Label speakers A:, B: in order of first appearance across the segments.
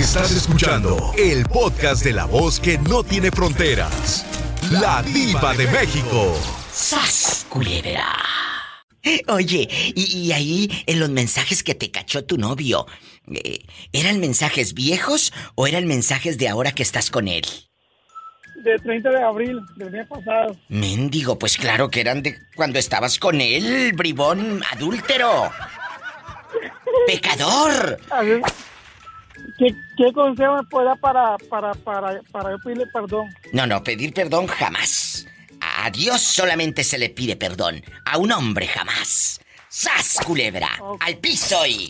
A: Estás escuchando el podcast de la voz que no tiene fronteras. La diva de México.
B: ¡Sas, culebra! Oye, y, ahí en los mensajes que te cachó tu novio, eh, ¿eran mensajes viejos o eran mensajes de ahora que estás con él?
C: De 30 de abril del mes pasado.
B: Mendigo, pues claro que eran de cuando estabas con él, bribón adúltero. ¡Pecador!
C: ¿Qué, ¿Qué, consejo me puede dar para, para, para, para yo pedirle perdón?
B: No, no, pedir perdón jamás. A Dios solamente se le pide perdón. A un hombre jamás. ¡Sas, culebra! ¡Al piso y...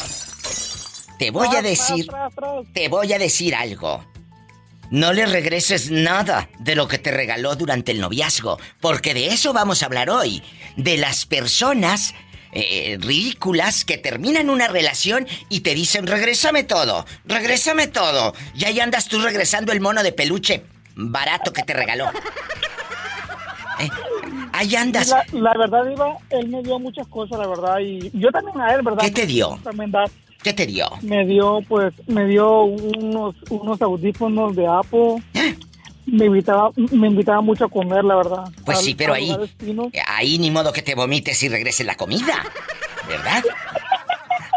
B: Te voy a decir... Te voy a decir algo. No le regreses nada de lo que te regaló durante el noviazgo, porque de eso vamos a hablar hoy. De las personas eh, ridículas que terminan una relación y te dicen, regrésame todo, regrésame todo. Y ahí andas tú regresando el mono de peluche barato que te regaló. ¿Eh? Ahí andas.
C: La, verdad, Iba, él me dio muchas cosas, la verdad, y yo también a él, ¿verdad?
B: ¿Qué te dio? ¿Qué te dio?
C: Me dio, pues, me dio unos, unos audífonos de Apple. ¿Eh? Me invitaba, me invitaba mucho a comer, la verdad.
B: Pues sí, pero ahí, ahí ni modo que te vomites y regreses la comida, ¿verdad?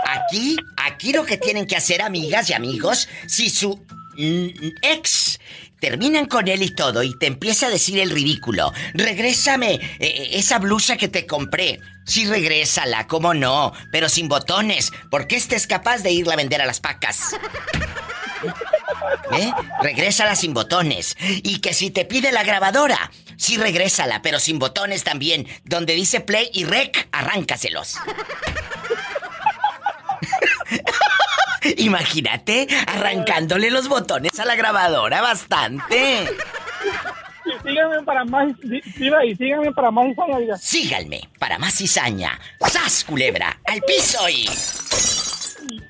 B: Aquí, aquí lo que tienen que hacer, amigas y amigos, si su ex terminan con él y todo y te empieza a decir el ridículo. Regrésame eh, eh, esa blusa que te compré. Sí, regrésala, cómo no, pero sin botones, porque este es capaz de irla a vender a las pacas. ¿Eh? Regrésala sin botones. Y que si te pide la grabadora, sí regrésala, pero sin botones también. Donde dice play y rec, arráncaselos. Imagínate arrancándole los botones a la grabadora bastante.
C: Y síganme para más y síganme para más cizaña.
B: Síganme para más cizaña. ¡Sas, culebra! ¡Al piso y...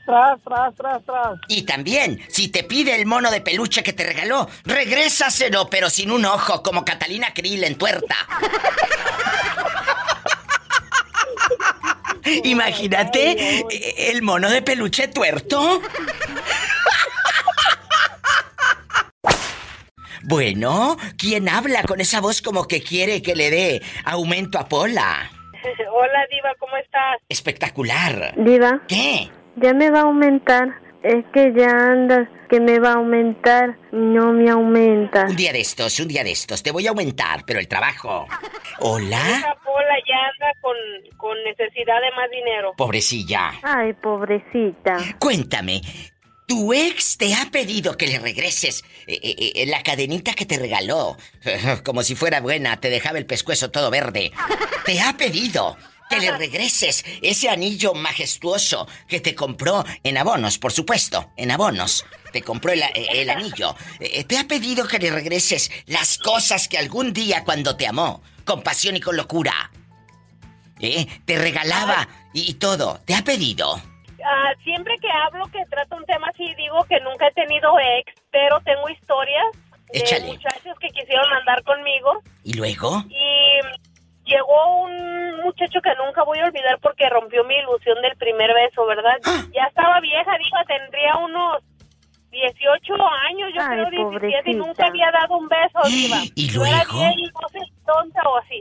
C: Tras, tras, tras, tras.
B: Y también, si te pide el mono de peluche que te regaló, regrésaselo, pero sin un ojo, como Catalina Krill en tuerta. Imagínate el mono de peluche tuerto. Bueno, ¿quién habla con esa voz como que quiere que le dé aumento a Pola?
D: Hola, Diva, ¿cómo estás?
B: Espectacular.
E: Diva.
B: ¿Qué?
E: Ya me va a aumentar. Es que ya andas que me va a aumentar no me aumenta.
B: Un día de estos, un día de estos. Te voy a aumentar, pero el trabajo. ¿Hola?
D: Esa Pola ya anda con, con necesidad de más dinero.
B: Pobrecilla.
E: Ay, pobrecita.
B: Cuéntame, tu ex te ha pedido que le regreses eh, eh, eh, la cadenita que te regaló. Como si fuera buena, te dejaba el pescuezo todo verde. Te ha pedido que le regreses ese anillo majestuoso que te compró en abonos, por supuesto, en abonos. Te compró el, anillo. te ha pedido que le regreses las cosas que algún día cuando te amó, con pasión y con locura, te regalaba y todo. ¿Te ha pedido?
D: Ah, siempre que hablo que trato un tema así, digo que nunca he tenido ex, pero tengo historias de muchachos que quisieron andar conmigo.
B: ¿Y luego?
D: Y llegó un muchacho que nunca voy a olvidar porque rompió mi ilusión del primer beso, ¿verdad? ¡Ah! Ya estaba vieja, dijo, tendría unos 18 años, yo creo 17, y nunca había dado un beso, diva.
B: ¿Y luego?
D: no sé, tonta o así.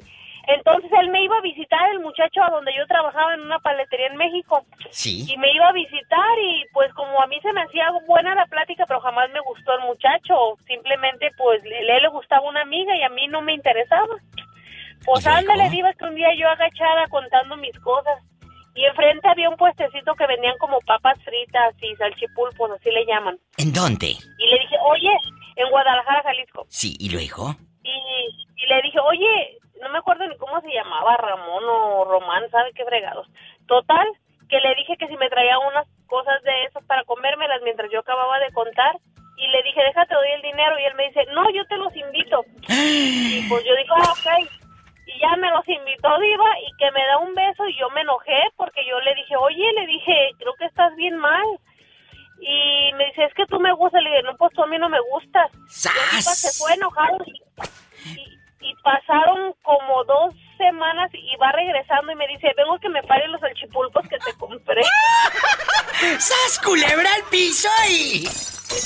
D: Entonces él me iba a visitar, el muchacho a donde yo trabajaba en una paletería en México.
B: Sí.
D: Y me iba a visitar y pues como a mí se me hacía buena la plática, pero jamás me gustó el muchacho. Simplemente pues le, le gustaba una amiga y a mí no me interesaba. Pues ándale, diva, que un día yo agachada contando mis cosas. Y enfrente había un puestecito que vendían como papas fritas y salchipulpos, así le llaman.
B: ¿En dónde?
D: Y le dije, oye, en Guadalajara, Jalisco.
B: Sí, ¿y luego?
D: Y, y le dije, oye, no me acuerdo ni cómo se llamaba, Ramón o Román, ¿sabe qué fregados? Total, que le dije que si me traía unas cosas de esas para comérmelas mientras yo acababa de contar. Y le dije, déjate, doy el dinero. Y él me dice, no, yo te los invito. y pues yo digo, ah, ok. Y ya me los invitó, Diva, y que me da un beso. Y yo me enojé porque yo le dije, oye, le dije, creo que estás bien mal. Y me dice, es que tú me gustas. Le dije, no, pues tú a mí no me gustas. se fue enojado. y, y pasaron como dos semanas y va regresando y me dice, vengo que me paren los salchipulpos que te compré.
B: ¡Sas culebra al piso y...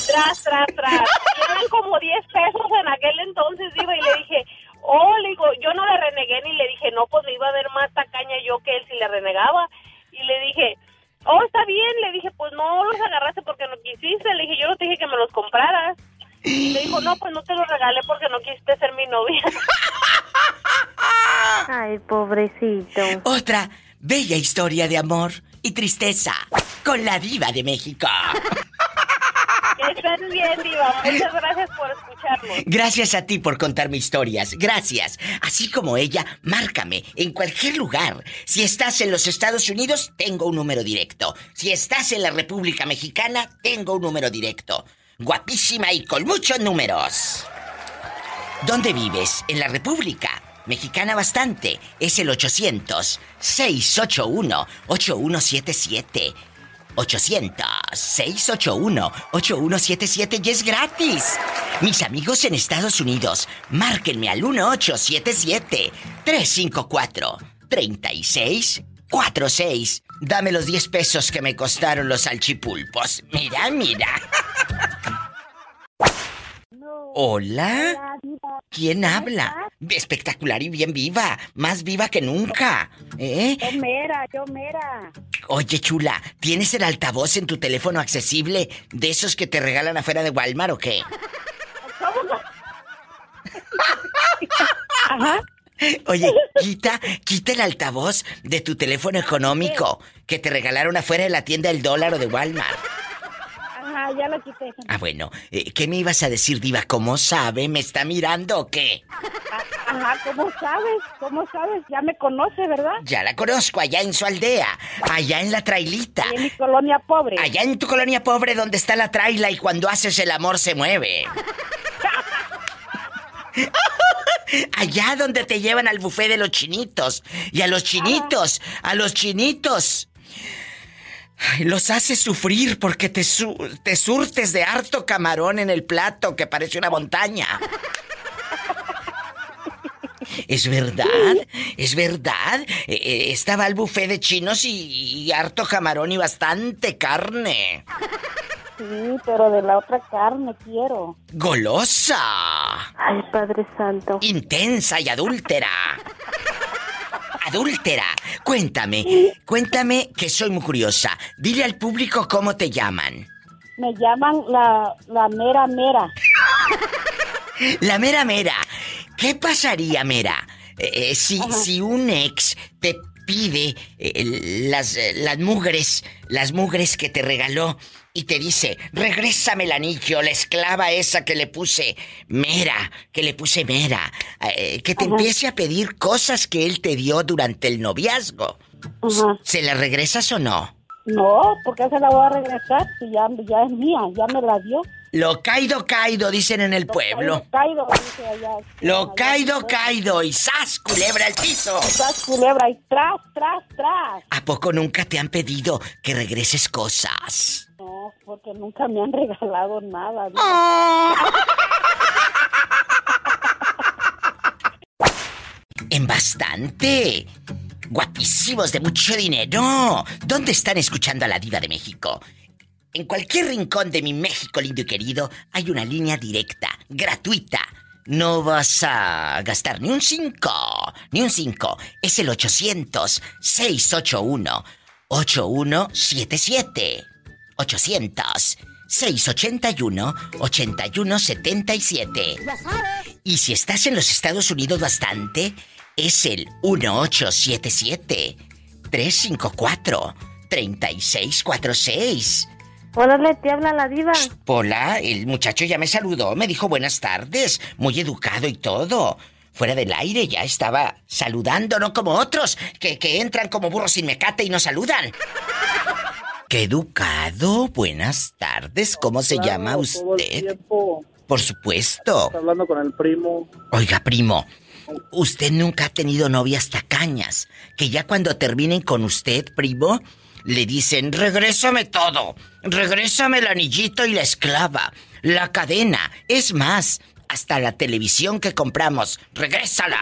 D: Tras, tras, tras. eran como 10 pesos en aquel entonces, Diva, y le dije, oh, le digo, yo no le renegué ni le dije, no, pues me iba a ver más tacaña yo que él si le renegaba. Y le dije, oh, está bien, le dije, pues no los agarraste porque no quisiste, le dije, yo no te dije que me los compraras. Y le dijo, no, pues no te los regalé porque no quisiste ser mi novia.
E: Ay, pobrecito.
B: Otra bella historia de amor y tristeza con la diva de México.
D: Que bien, diva. Muchas gracias por escucharnos.
B: Gracias a ti por contarme historias. Gracias. Así como ella, márcame en cualquier lugar. Si estás en los Estados Unidos, tengo un número directo. Si estás en la República Mexicana, tengo un número directo. Guapísima y con muchos números. ¿Dónde vives? En la República. Mexicana bastante. Es el 800-681-8177. 800-681-8177 y es gratis. Mis amigos en Estados Unidos, márquenme al 1877-354-3646. Dame los 10 pesos que me costaron los salchipulpos. Mira, mira. Hola. ¿Quién habla? Espectacular y bien viva. Más viva que nunca. ¿Eh?
F: Yo mera, yo mera.
B: Oye, chula, ¿tienes el altavoz en tu teléfono accesible de esos que te regalan afuera de Walmart o qué?
F: ¿Cómo Ajá.
B: Oye, quita, quita el altavoz de tu teléfono económico que te regalaron afuera de la tienda del dólar o de Walmart.
F: Ajá, ya lo quité.
B: Ah, bueno, eh, ¿qué me ibas a decir, Diva? ¿Cómo sabe? ¿Me está mirando o qué?
F: Ajá, ¿cómo sabes? ¿Cómo sabes? Ya me conoce, ¿verdad?
B: Ya la conozco, allá en su aldea, allá en la trailita.
F: Y en mi colonia pobre.
B: Allá en tu colonia pobre donde está la traila y cuando haces el amor se mueve. Allá donde te llevan al buffet de los chinitos. Y a los chinitos, a los chinitos. Ay, los haces sufrir porque te, su- te surtes de harto camarón en el plato que parece una montaña. ¿Es verdad? ¿Es verdad? Eh, eh, estaba el buffet de chinos y, y harto camarón y bastante carne.
F: Sí, pero de la otra carne quiero.
B: ¡Golosa!
E: Ay, Padre Santo.
B: intensa y adúltera. Adúltera. Cuéntame, cuéntame que soy muy curiosa. Dile al público cómo te llaman.
F: Me llaman la, la mera mera.
B: La mera mera. ¿Qué pasaría, mera? eh, si, si un ex te pide eh, las, eh, las mugres, las mugres que te regaló y te dice, regrésame el anillo, la esclava esa que le puse mera, que le puse mera, eh, que te empiece a pedir cosas que él te dio durante el noviazgo.
F: Ajá.
B: ¿Se la regresas o no?
F: No, porque se la voy a regresar si ya, ya es mía, ya me la dio.
B: Lo caído, caído, dicen en el pueblo.
F: Caído, dice allá.
B: Lo caído, caído y ¡zas! culebra al piso.
F: Estás culebra y tras, tras, tras.
B: ¿A poco nunca te han pedido que regreses cosas?
F: No, porque nunca me han regalado nada. ¿no?
B: En bastante. Guapísimos de mucho dinero. ¿Dónde están escuchando a la diva de México? En cualquier rincón de mi México lindo y querido hay una línea directa, gratuita. No vas a gastar ni un 5, ni un 5. Es el 800-681-8177. 800-681-8177. Y si estás en los Estados Unidos bastante, es el 1877-354-3646.
E: Órale, te habla la diva.
B: Hola, el muchacho ya me saludó, me dijo buenas tardes, muy educado y todo. Fuera del aire ya estaba saludando, no como otros, que, que entran como burros sin mecate y no saludan. ¡Qué educado! Buenas tardes, ¿cómo se llama
C: Todo el
B: usted?
C: tiempo
B: Por supuesto.
C: está hablando con el primo.
B: Oiga, primo, usted nunca ha tenido novias tacañas, que ya cuando terminen con usted, primo, le dicen, regrésame todo, regrésame el anillito y la esclava, la cadena, es más, hasta la televisión que compramos, regrésala.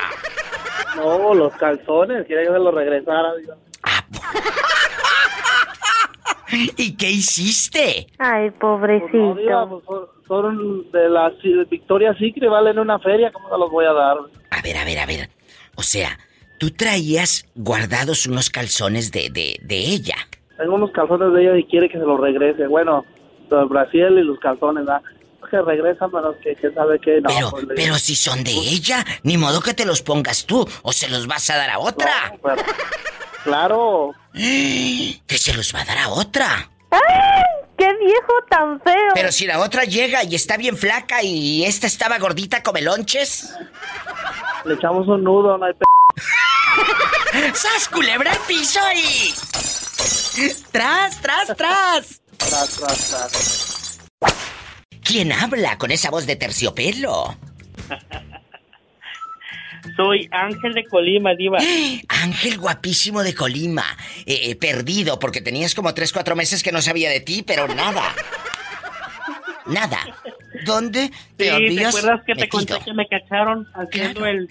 C: No, los calzones, quiere que se los regresara. digo.
B: ¿Y qué hiciste?
E: Ay,
C: Pues
E: pobrecito.
C: no, diga, pues, son, son de la de Victoria Secret, valen una feria, ¿cómo se los voy a dar?
B: A ver, a ver, a ver. O sea, tú traías guardados unos calzones de, de, de ella.
C: Tengo unos calzones de ella y quiere que se los regrese. Bueno, el Brasil y los calzones, ¿verdad? Que regresan, pero que, que sabe que no.
B: Pero,
C: pues,
B: pero si son de ella, ni modo que te los pongas tú o se los vas a dar a otra.
C: No, pero- claro,
B: Que se los va a dar a otra.
E: ¡Ay! ¡Qué viejo tan feo!
B: Pero si la otra llega y está bien flaca y esta estaba gordita come lonches.
C: le echamos un nudo, no hay p...
B: ¡Sas, culebra al piso y... ¡Tras, tras, tras!
C: Tras, tras, tras.
B: ¿Quién habla con esa voz de terciopelo?
G: Soy Ángel de Colima, Diva.
B: Ángel guapísimo de Colima. Eh, eh, perdido porque tenías como tres, cuatro meses que no sabía de ti, pero nada. Nada. ¿Dónde te
G: Sí, ¿te acuerdas que te conté que me cacharon haciendo
B: Claro.
G: el...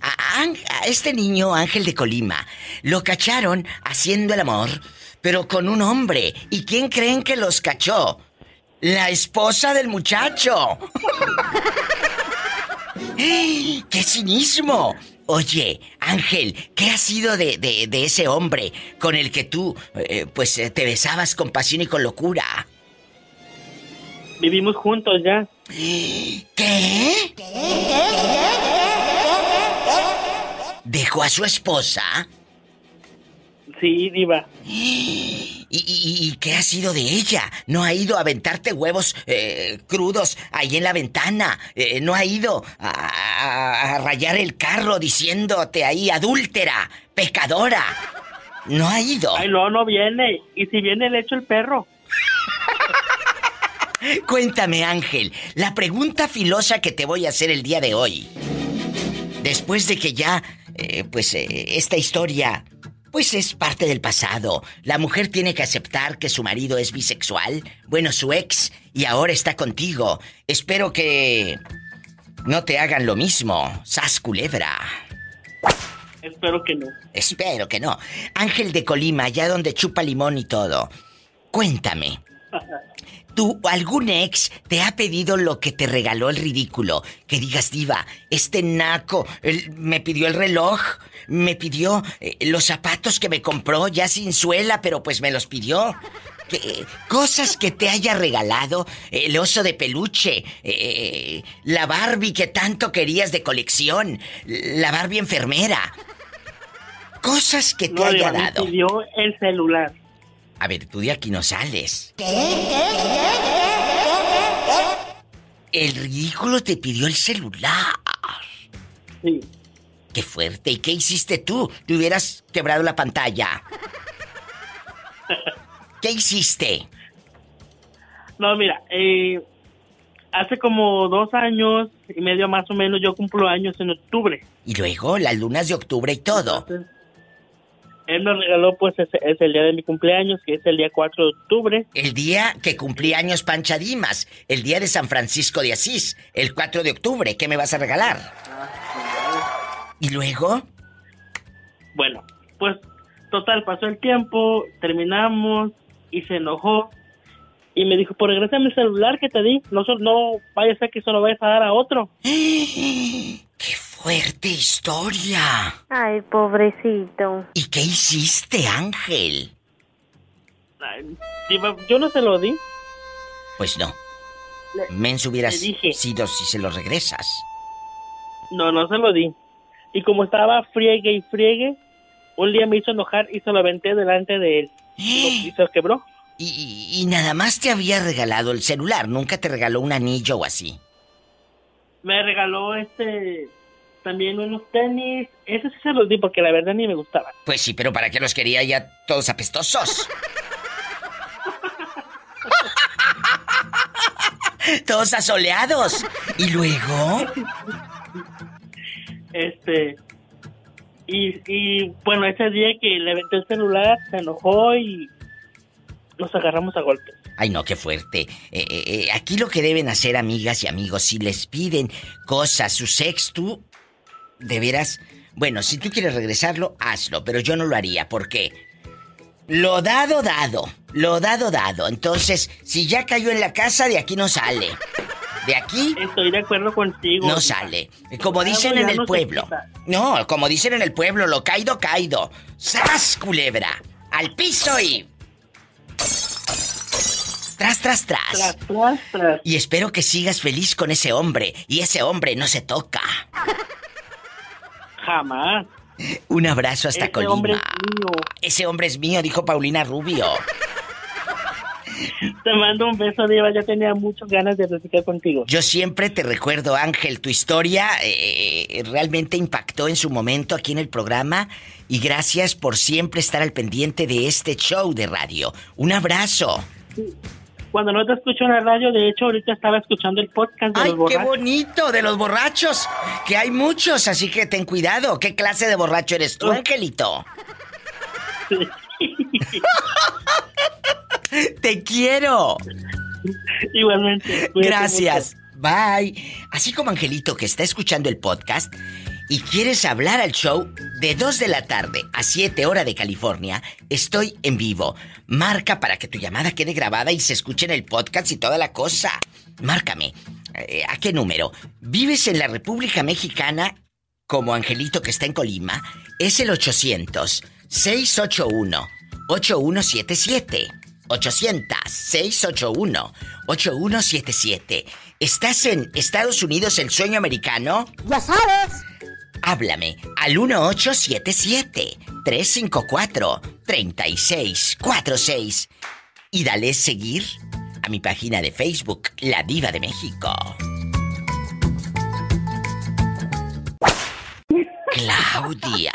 B: A, este niño, Ángel de Colima, lo cacharon haciendo el amor, pero con un hombre. ¿Y quién creen que los cachó? La esposa del muchacho. ¡Qué cinismo! Oye, Ángel, ¿qué ha sido de, de- de ese hombre con el que tú, eh, pues, eh, te besabas con pasión y con locura?
G: Vivimos juntos ya.
B: ¿Qué? ¿Dejó a su esposa?
G: Sí, Diva.
B: ¿Y, y- y qué ha sido de ella? ¿No ha ido a aventarte huevos eh, crudos ahí en la ventana? Eh, ¿No ha ido a, a- a rayar el carro diciéndote ahí adúltera, pecadora? ¿No ha ido?
G: Ay, no, no viene. Y si viene, le echo el perro.
B: Cuéntame, Ángel, la pregunta filosa que te voy a hacer el día de hoy. Después de que ya, eh, pues, eh, esta historia, pues es parte del pasado. La mujer tiene que aceptar que su marido es bisexual, bueno, su ex, y ahora está contigo. Espero que no te hagan lo mismo, sas culebra.
G: Espero que no.
B: Espero que no. Ángel de Colima, allá donde chupa limón y todo. Cuéntame. ¿Tú, algún ex, te ha pedido lo que te regaló el ridículo? Que digas, diva, este naco él me pidió el reloj, me pidió eh, los zapatos que me compró ya sin suela, pero pues me los pidió. Que- cosas que te haya regalado, el oso de peluche, eh, la Barbie que tanto querías de colección, la Barbie enfermera. Cosas que te
G: No,
B: haya
G: Diva, me
B: dado.
G: pidió el celular.
B: A ver, tú de aquí no sales. El ridículo te pidió el celular.
G: Sí.
B: Qué fuerte. ¿Y qué hiciste tú? Te hubieras quebrado la pantalla. ¿Qué hiciste?
G: No, mira, eh, hace como dos años y medio más o menos yo cumplo años en octubre.
B: Y luego las lunas de octubre y todo.
G: Entonces, él me regaló pues ese, es el día de mi cumpleaños, que es el día 4 de octubre.
B: El día que cumplí años Pancha Dimas. El día de San Francisco de Asís. El 4 de octubre. ¿Qué me vas a regalar? ¿Y luego?
G: Bueno, pues total, pasó el tiempo, terminamos y se enojó y me dijo, por regresa mi celular que te di, no, no vaya a ser que se lo vayas a dar a otro.
B: ¡Qué fuerte historia!
E: Ay, pobrecito.
B: ¿Y qué hiciste, Ángel?
G: Ay, diva, Yo no se lo di.
B: Pues no.
G: Le-
B: Menso hubieras
G: dije.
B: sido si se lo regresas.
G: No, no se lo di. Y como estaba friegue y friegue, un día me hizo enojar y se lo aventé delante de él. Y se lo quebró.
B: Y, y- y nada más te había regalado el celular, nunca te regaló un anillo o así.
G: Me regaló este también unos tenis. Ese sí se los di porque la verdad ni me gustaban.
B: Pues sí, pero ¿para qué los quería ya todos apestosos? todos asoleados. Y luego...
G: Este. Y, y bueno, ese día que le aventé el celular, se enojó y nos agarramos a golpes.
B: Ay, no, qué fuerte. Eh, eh, eh, aquí lo que deben hacer, amigas y amigos, si les piden cosas, su sex, tú, de veras, bueno, si tú quieres regresarlo, hazlo, pero yo no lo haría. ¿Por qué? Lo dado, dado. Lo dado, dado. Entonces, si ya cayó en la casa, de aquí no sale. De aquí.
G: Estoy de acuerdo contigo.
B: No sale. Como dicen en el pueblo. No, como dicen en el pueblo, lo caído, caído. ¡Sas, culebra! Al piso y. Tras, tras, tras.
G: Tras, tras, tras.
B: Y espero que sigas feliz con ese hombre. Y ese hombre no se toca.
G: Jamás.
B: Un abrazo hasta
G: Ese
B: Colima.
G: hombre es mío.
B: Ese hombre es mío, dijo Paulina Rubio.
G: Te mando un beso, Diva. Ya tenía muchas ganas de platicar contigo.
B: Yo siempre te recuerdo, Ángel, tu historia eh, realmente impactó en su momento aquí en el programa y gracias por siempre estar al pendiente de este show de radio. Un abrazo.
G: Cuando no te escucho en la radio, de hecho, ahorita estaba escuchando el podcast de
B: ¡Ay,
G: los
B: qué
G: borrachos.
B: bonito! De los borrachos, que hay muchos, así que ten cuidado. ¿Qué clase de borracho eres tú, Angelito? ¡Te quiero!
G: Igualmente.
B: Gracias. Bye. Así como Angelito que está escuchando el podcast y quieres hablar al show de 2 de la tarde a 7 hora de California, estoy en vivo. Marca para que tu llamada quede grabada y se escuche en el podcast y toda la cosa. Márcame. Eh, ¿A qué número? ¿Vives en la República Mexicana como Angelito que está en Colima? Es el 800 681 8177. 800-681-8177. ¿Estás en Estados Unidos, el sueño americano?
F: Ya sabes.
B: Háblame al 1877-354-3646 y dale seguir a mi página de Facebook, La Diva de México. Claudia.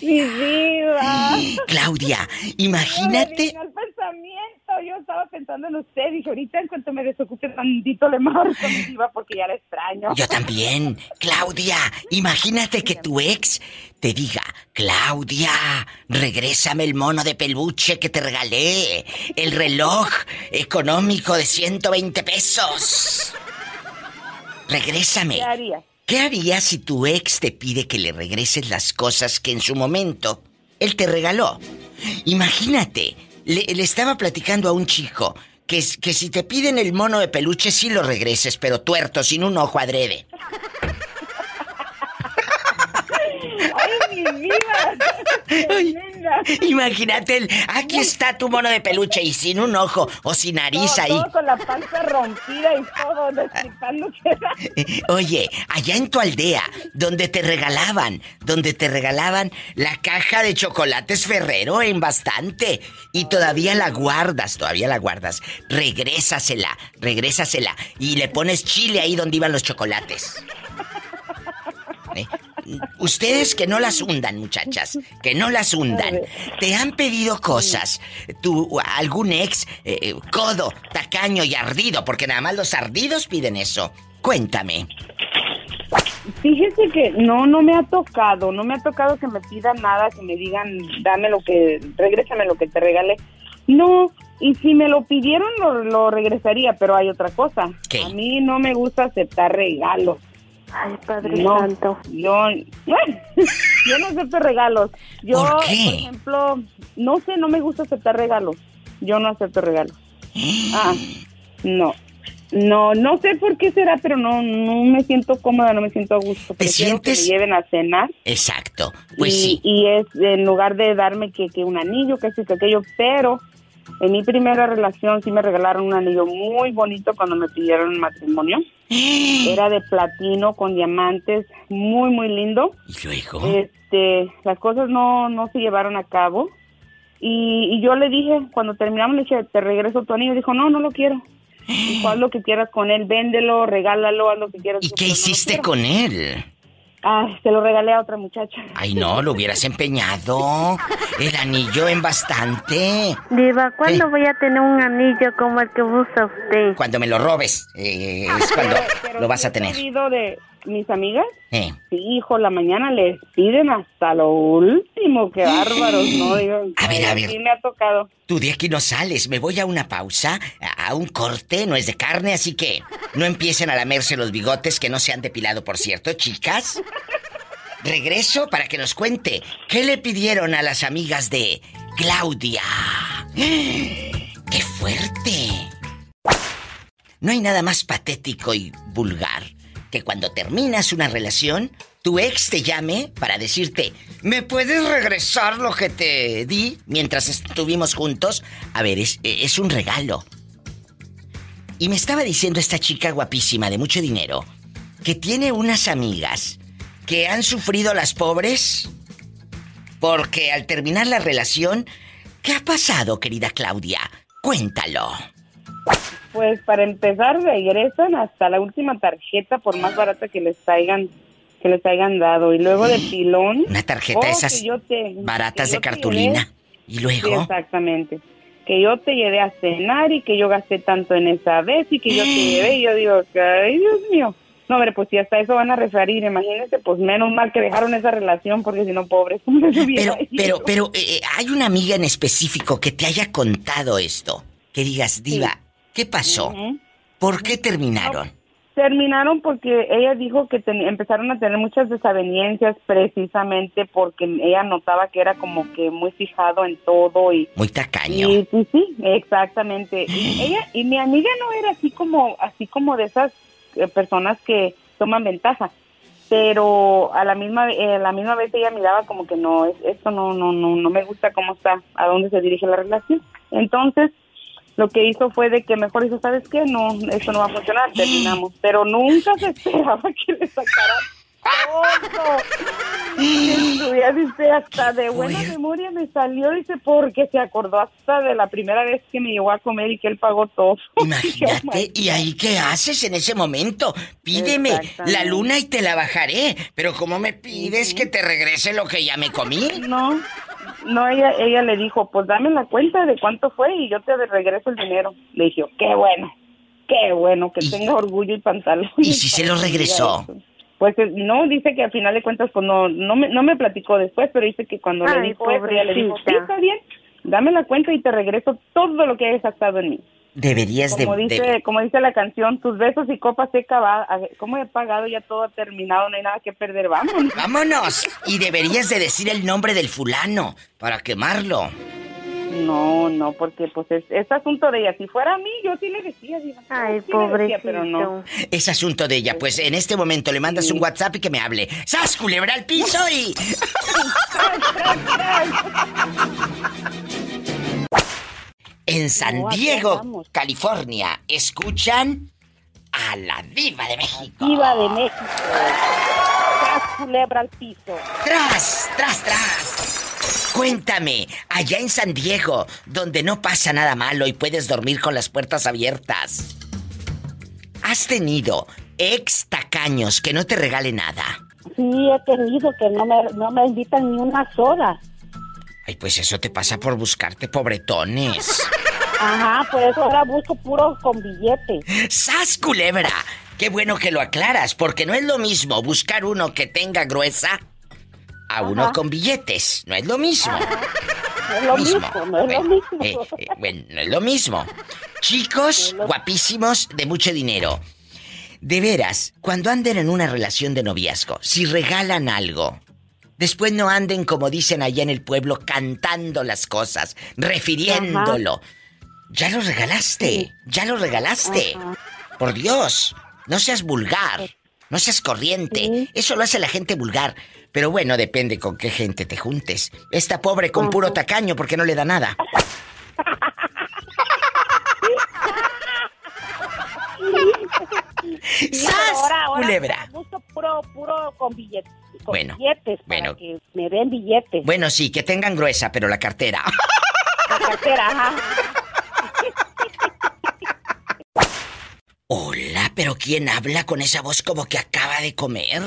F: Mi vida.
B: Claudia,
F: Me
B: imagínate.
F: vino el pensamiento. Yo estaba pensando en usted. Dije, ahorita en cuanto me desocupe tantito le marco mi diva porque ya la extraño.
B: Yo también. Claudia, imagínate que tu ex te diga, Claudia, regrésame el mono de peluche que te regalé, el reloj económico de 120 pesos. Regrésame.
F: ¿Qué haría?
B: ¿Qué harías si tu ex te pide que le regreses las cosas que en su momento él te regaló? Imagínate, le, estaba platicando a un chico que, que si te piden el mono de peluche sí lo regreses, pero tuerto, sin un ojo adrede.
F: ¡Ay, mi vida! Tremenda.
B: Imagínate, el, aquí está tu mono de peluche y sin un ojo o sin nariz
F: Todo,
B: ahí.
F: todo con la panza rompida y todo.
B: Eh, Oye, allá en tu aldea, donde te regalaban, donde te regalaban la caja de chocolates Ferrero en bastante y todavía la guardas, todavía la guardas. Regrésasela, regrésasela y le pones chile ahí donde iban los chocolates. ¿Eh? Ustedes que no las hundan, muchachas, que no las hundan. Te han pedido cosas. Tu algún ex eh, eh, codo, tacaño y ardido, porque nada más los ardidos piden eso. Cuéntame.
F: Fíjese que no, no me ha tocado, no me ha tocado que me pidan nada, que me digan, dame lo que, regrésame lo que te regalé. No, y si me lo pidieron lo, lo regresaría, pero hay otra cosa.
B: ¿Qué?
F: A mí no me gusta aceptar regalos.
E: Ay, Padre
F: No,
E: Santo.
F: yo, yo no acepto regalos. Yo,
B: ¿Por qué?
F: por ejemplo, no sé, no me gusta aceptar regalos. Yo no acepto regalos. Ah, no. No, no sé por qué será, pero no, no me siento cómoda, no me siento a gusto.
B: ¿Te
F: Prefiero que
B: sientes?
F: me lleven a cenar
B: Exacto. Pues
F: y,
B: sí.
F: y es en lugar de darme que, que un anillo, que esto y que aquello, pero en mi primera relación sí me regalaron un anillo muy bonito cuando me pidieron matrimonio. Era de platino con diamantes, muy, muy lindo.
B: Y luego.
F: Este, las cosas no, no se llevaron a cabo. Y, y yo le dije, cuando terminamos, le dije, te regreso tu anillo. Dijo, no, no lo quiero. Haz lo que quieras con él, véndelo, regálalo, haz lo que quieras.
B: ¿Y qué
F: "Pero no lo
B: hiciste
F: quiero".
B: con él?
F: Ah, se lo regalé a otra muchacha.
B: Ay, no, lo hubieras empeñado. El anillo en bastante.
E: Diva, ¿cuándo
B: ¿Qué?
E: voy a tener un anillo como el que usa usted?
B: Cuando me lo robes, eh, es cuando
F: Pero- pero
B: lo vas a
F: he
B: tener.
F: sabido de mis amigas,
B: Eh,
F: sí, hijo, la mañana les piden hasta lo último, qué bárbaros, ¿no? Digo,
B: A ver, a ver.
F: Sí me ha tocado.
B: tú de aquí no sales. Me voy a una pausa, a un corte, no es de carne, así que no empiecen a lamerse los bigotes que no se han depilado, por cierto, chicas. regreso para que nos cuente qué le pidieron a las amigas de Claudia. ¡Qué fuerte! No hay nada más patético y vulgar que cuando terminas una relación, tu ex te llame para decirte, ¿me puedes regresar lo que te di mientras estuvimos juntos? A ver, es, es un regalo. Y me estaba diciendo esta chica guapísima de mucho dinero que tiene unas amigas que han sufrido las pobres porque al terminar la relación, ¿qué ha pasado, querida Claudia? Cuéntalo.
F: Pues para empezar regresan hasta la última tarjeta por más barata que les traigan que les hayan dado. Y luego de pilón
B: una tarjeta oh, esas baratas de cartulina. y luego
F: exactamente. Que yo te llevé a cenar y que yo gasté tanto en esa vez y que yo te llevé. Y yo digo ay Dios mío no, hombre, pues si hasta eso van a referir, imagínense, pues menos mal que dejaron esa relación, porque si no, pobres,
B: Pero, pero, pero, eh, eh, hay una amiga en específico que te haya contado esto. Que digas, Diva, ¿qué pasó? ¿Por qué terminaron?
F: terminaron porque ella dijo que empezaron a tener muchas desavenencias precisamente porque ella notaba que era como que muy fijado en todo y
B: muy tacaño.
F: Sí, sí, sí, exactamente. Y ella y mi amiga no era así como así como de esas eh, personas que toman ventaja pero a la misma eh, la misma vez ella miraba como que no esto no no no no me gusta cómo está a dónde se dirige la relación entonces lo que hizo fue de que mejor hizo sabes qué no esto no va a funcionar terminamos. Pero nunca se esperaba que le sacara dice, hasta de buena memoria me salió, dice, porque se acordó hasta de la primera vez que me llevó a comer y que él pagó todo.
B: Imagínate, ¿y ahí qué haces en ese momento? Pídeme la luna y te la bajaré, pero ¿cómo me pides que te regrese lo que ya me comí?
F: No, no, ella, ella le dijo, pues dame la cuenta de cuánto fue y yo te regreso el dinero. Le dije, qué bueno, qué bueno, que tenga orgullo y pantalón.
B: ¿Y si se lo regresó?
F: Pues eh, no, dice que al final de cuentas, pues no, no, me, no me platicó después, pero dice que cuando le dijo eso, ella le dijo, sí, está bien, dame la cuenta y te regreso todo lo que hayas gastado en mí.
B: Deberías
F: como
B: de,
F: dice, Como dice la canción, tus besos y copas seca va, como he pagado, ya todo ha terminado, no hay nada que perder, vámonos.
B: Vámonos. Y deberías de decir el nombre del fulano para quemarlo.
F: No, no, porque pues es, asunto de ella. Si fuera a mí, yo sí le decía,
E: Ay, pobre.
F: pero no.
B: Es asunto de ella. Pues en este momento le mandas un WhatsApp y que me hable. ¡Sas, culebra al piso y... en San Diego, California, escuchan a la diva de México.
H: Diva de México. ¡Sas, culebra al piso!
B: ¡Tras, tras, tras! Cuéntame, allá en San Diego, donde no pasa nada malo y puedes dormir con las puertas abiertas. ¿Has tenido ex tacaños que no te regale nada?
H: Sí, he tenido que no me, no me invitan ni una soda.
B: Ay, pues eso te pasa por buscarte pobretones.
H: Ajá, por eso ahora busco puros con billetes.
B: ¡Sas, culebra! Qué bueno que lo aclaras, porque no es lo mismo buscar uno que tenga gruesa a uno con billetes. No es lo mismo.
H: No es lo mismo, no es lo mismo.
B: Eh, eh, bueno, no es lo mismo. Chicos guapísimos de mucho dinero. De veras, cuando anden en una relación de noviazgo, si regalan algo, después no anden como dicen allá en el pueblo cantando las cosas, refiriéndolo. Ya lo regalaste, ya lo regalaste. Por Dios, no seas vulgar, no seas corriente. Eso lo hace la gente vulgar. Pero bueno, depende con qué gente te juntes. Esta pobre con puro tacaño porque no le da nada. ¡Sas! culebra.
H: puro, puro con billetes.
B: Bueno,
H: bueno. que me den billetes.
B: Bueno, sí, que tengan gruesa, pero la cartera.
H: La cartera, ajá.
B: Hola, pero ¿quién habla con esa voz como que acaba de comer?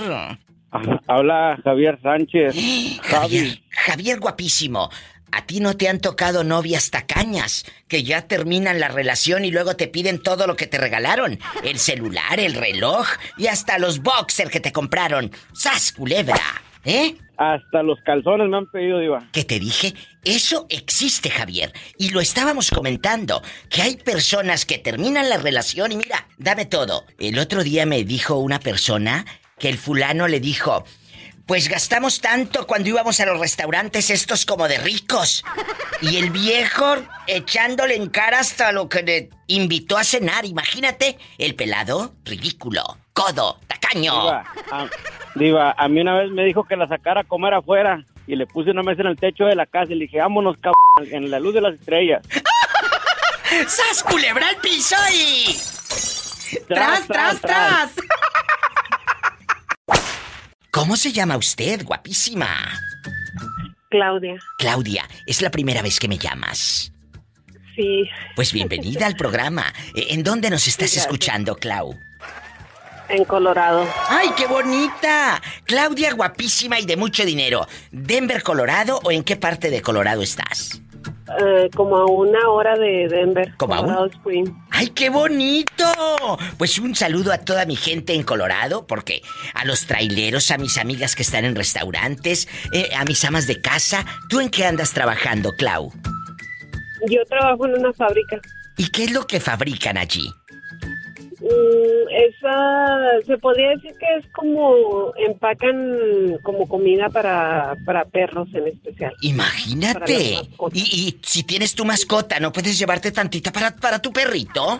I: Habla Javier Sánchez.
B: Javier, Javier guapísimo. ¿A ti no te han tocado novias tacañas que ya terminan la relación y luego te piden todo lo que te regalaron? El celular, el reloj y hasta los boxers que te compraron. ¡Sas, culebra! ¿Eh?
I: Hasta los calzones me han pedido, Diva.
B: ¿Qué te dije? Eso existe, Javier. Y lo estábamos comentando, que hay personas que terminan la relación y mira, dame todo. El otro día me dijo una persona que el fulano le dijo, pues gastamos tanto cuando íbamos a los restaurantes estos como de ricos. Y el viejo echándole en cara hasta lo que le invitó a cenar. Imagínate, el pelado, ridículo, codo, tacaño.
I: Diva, a, diva, a mí una vez me dijo que la sacara a comer afuera y le puse una mesa en el techo de la casa y le dije, vámonos, cabrón, en la luz de las estrellas.
B: ¡Sas, culebra al piso y...
J: ¡Tras, tras, tras!
B: ¿Cómo se llama usted, guapísima?
K: Claudia.
B: Claudia, es la primera vez que me llamas.
K: Sí.
B: Pues bienvenida al programa. Eh, ¿En dónde nos estás escuchando, Clau?
K: En Colorado.
B: ¡Ay, qué bonita! Claudia, guapísima y de mucho dinero. ¿Denver, Colorado o en qué parte de Colorado estás?
K: Eh, como a una hora de Denver.
B: ¿Como a
K: Colorado
B: un-
K: Springs.
B: ¡Ay, qué bonito! Pues un saludo a toda mi gente en Colorado, porque a los traileros, a mis amigas que están en restaurantes, eh, a mis amas de casa. ¿Tú en qué andas trabajando, Clau?
K: Yo trabajo en una fábrica.
B: ¿Y qué es lo que fabrican allí?
K: Mm, esa, se podría decir que es como empacan como comida para, para perros en especial.
B: Imagínate. Y, y si tienes tu mascota, ¿no puedes llevarte tantita para, para tu perrito?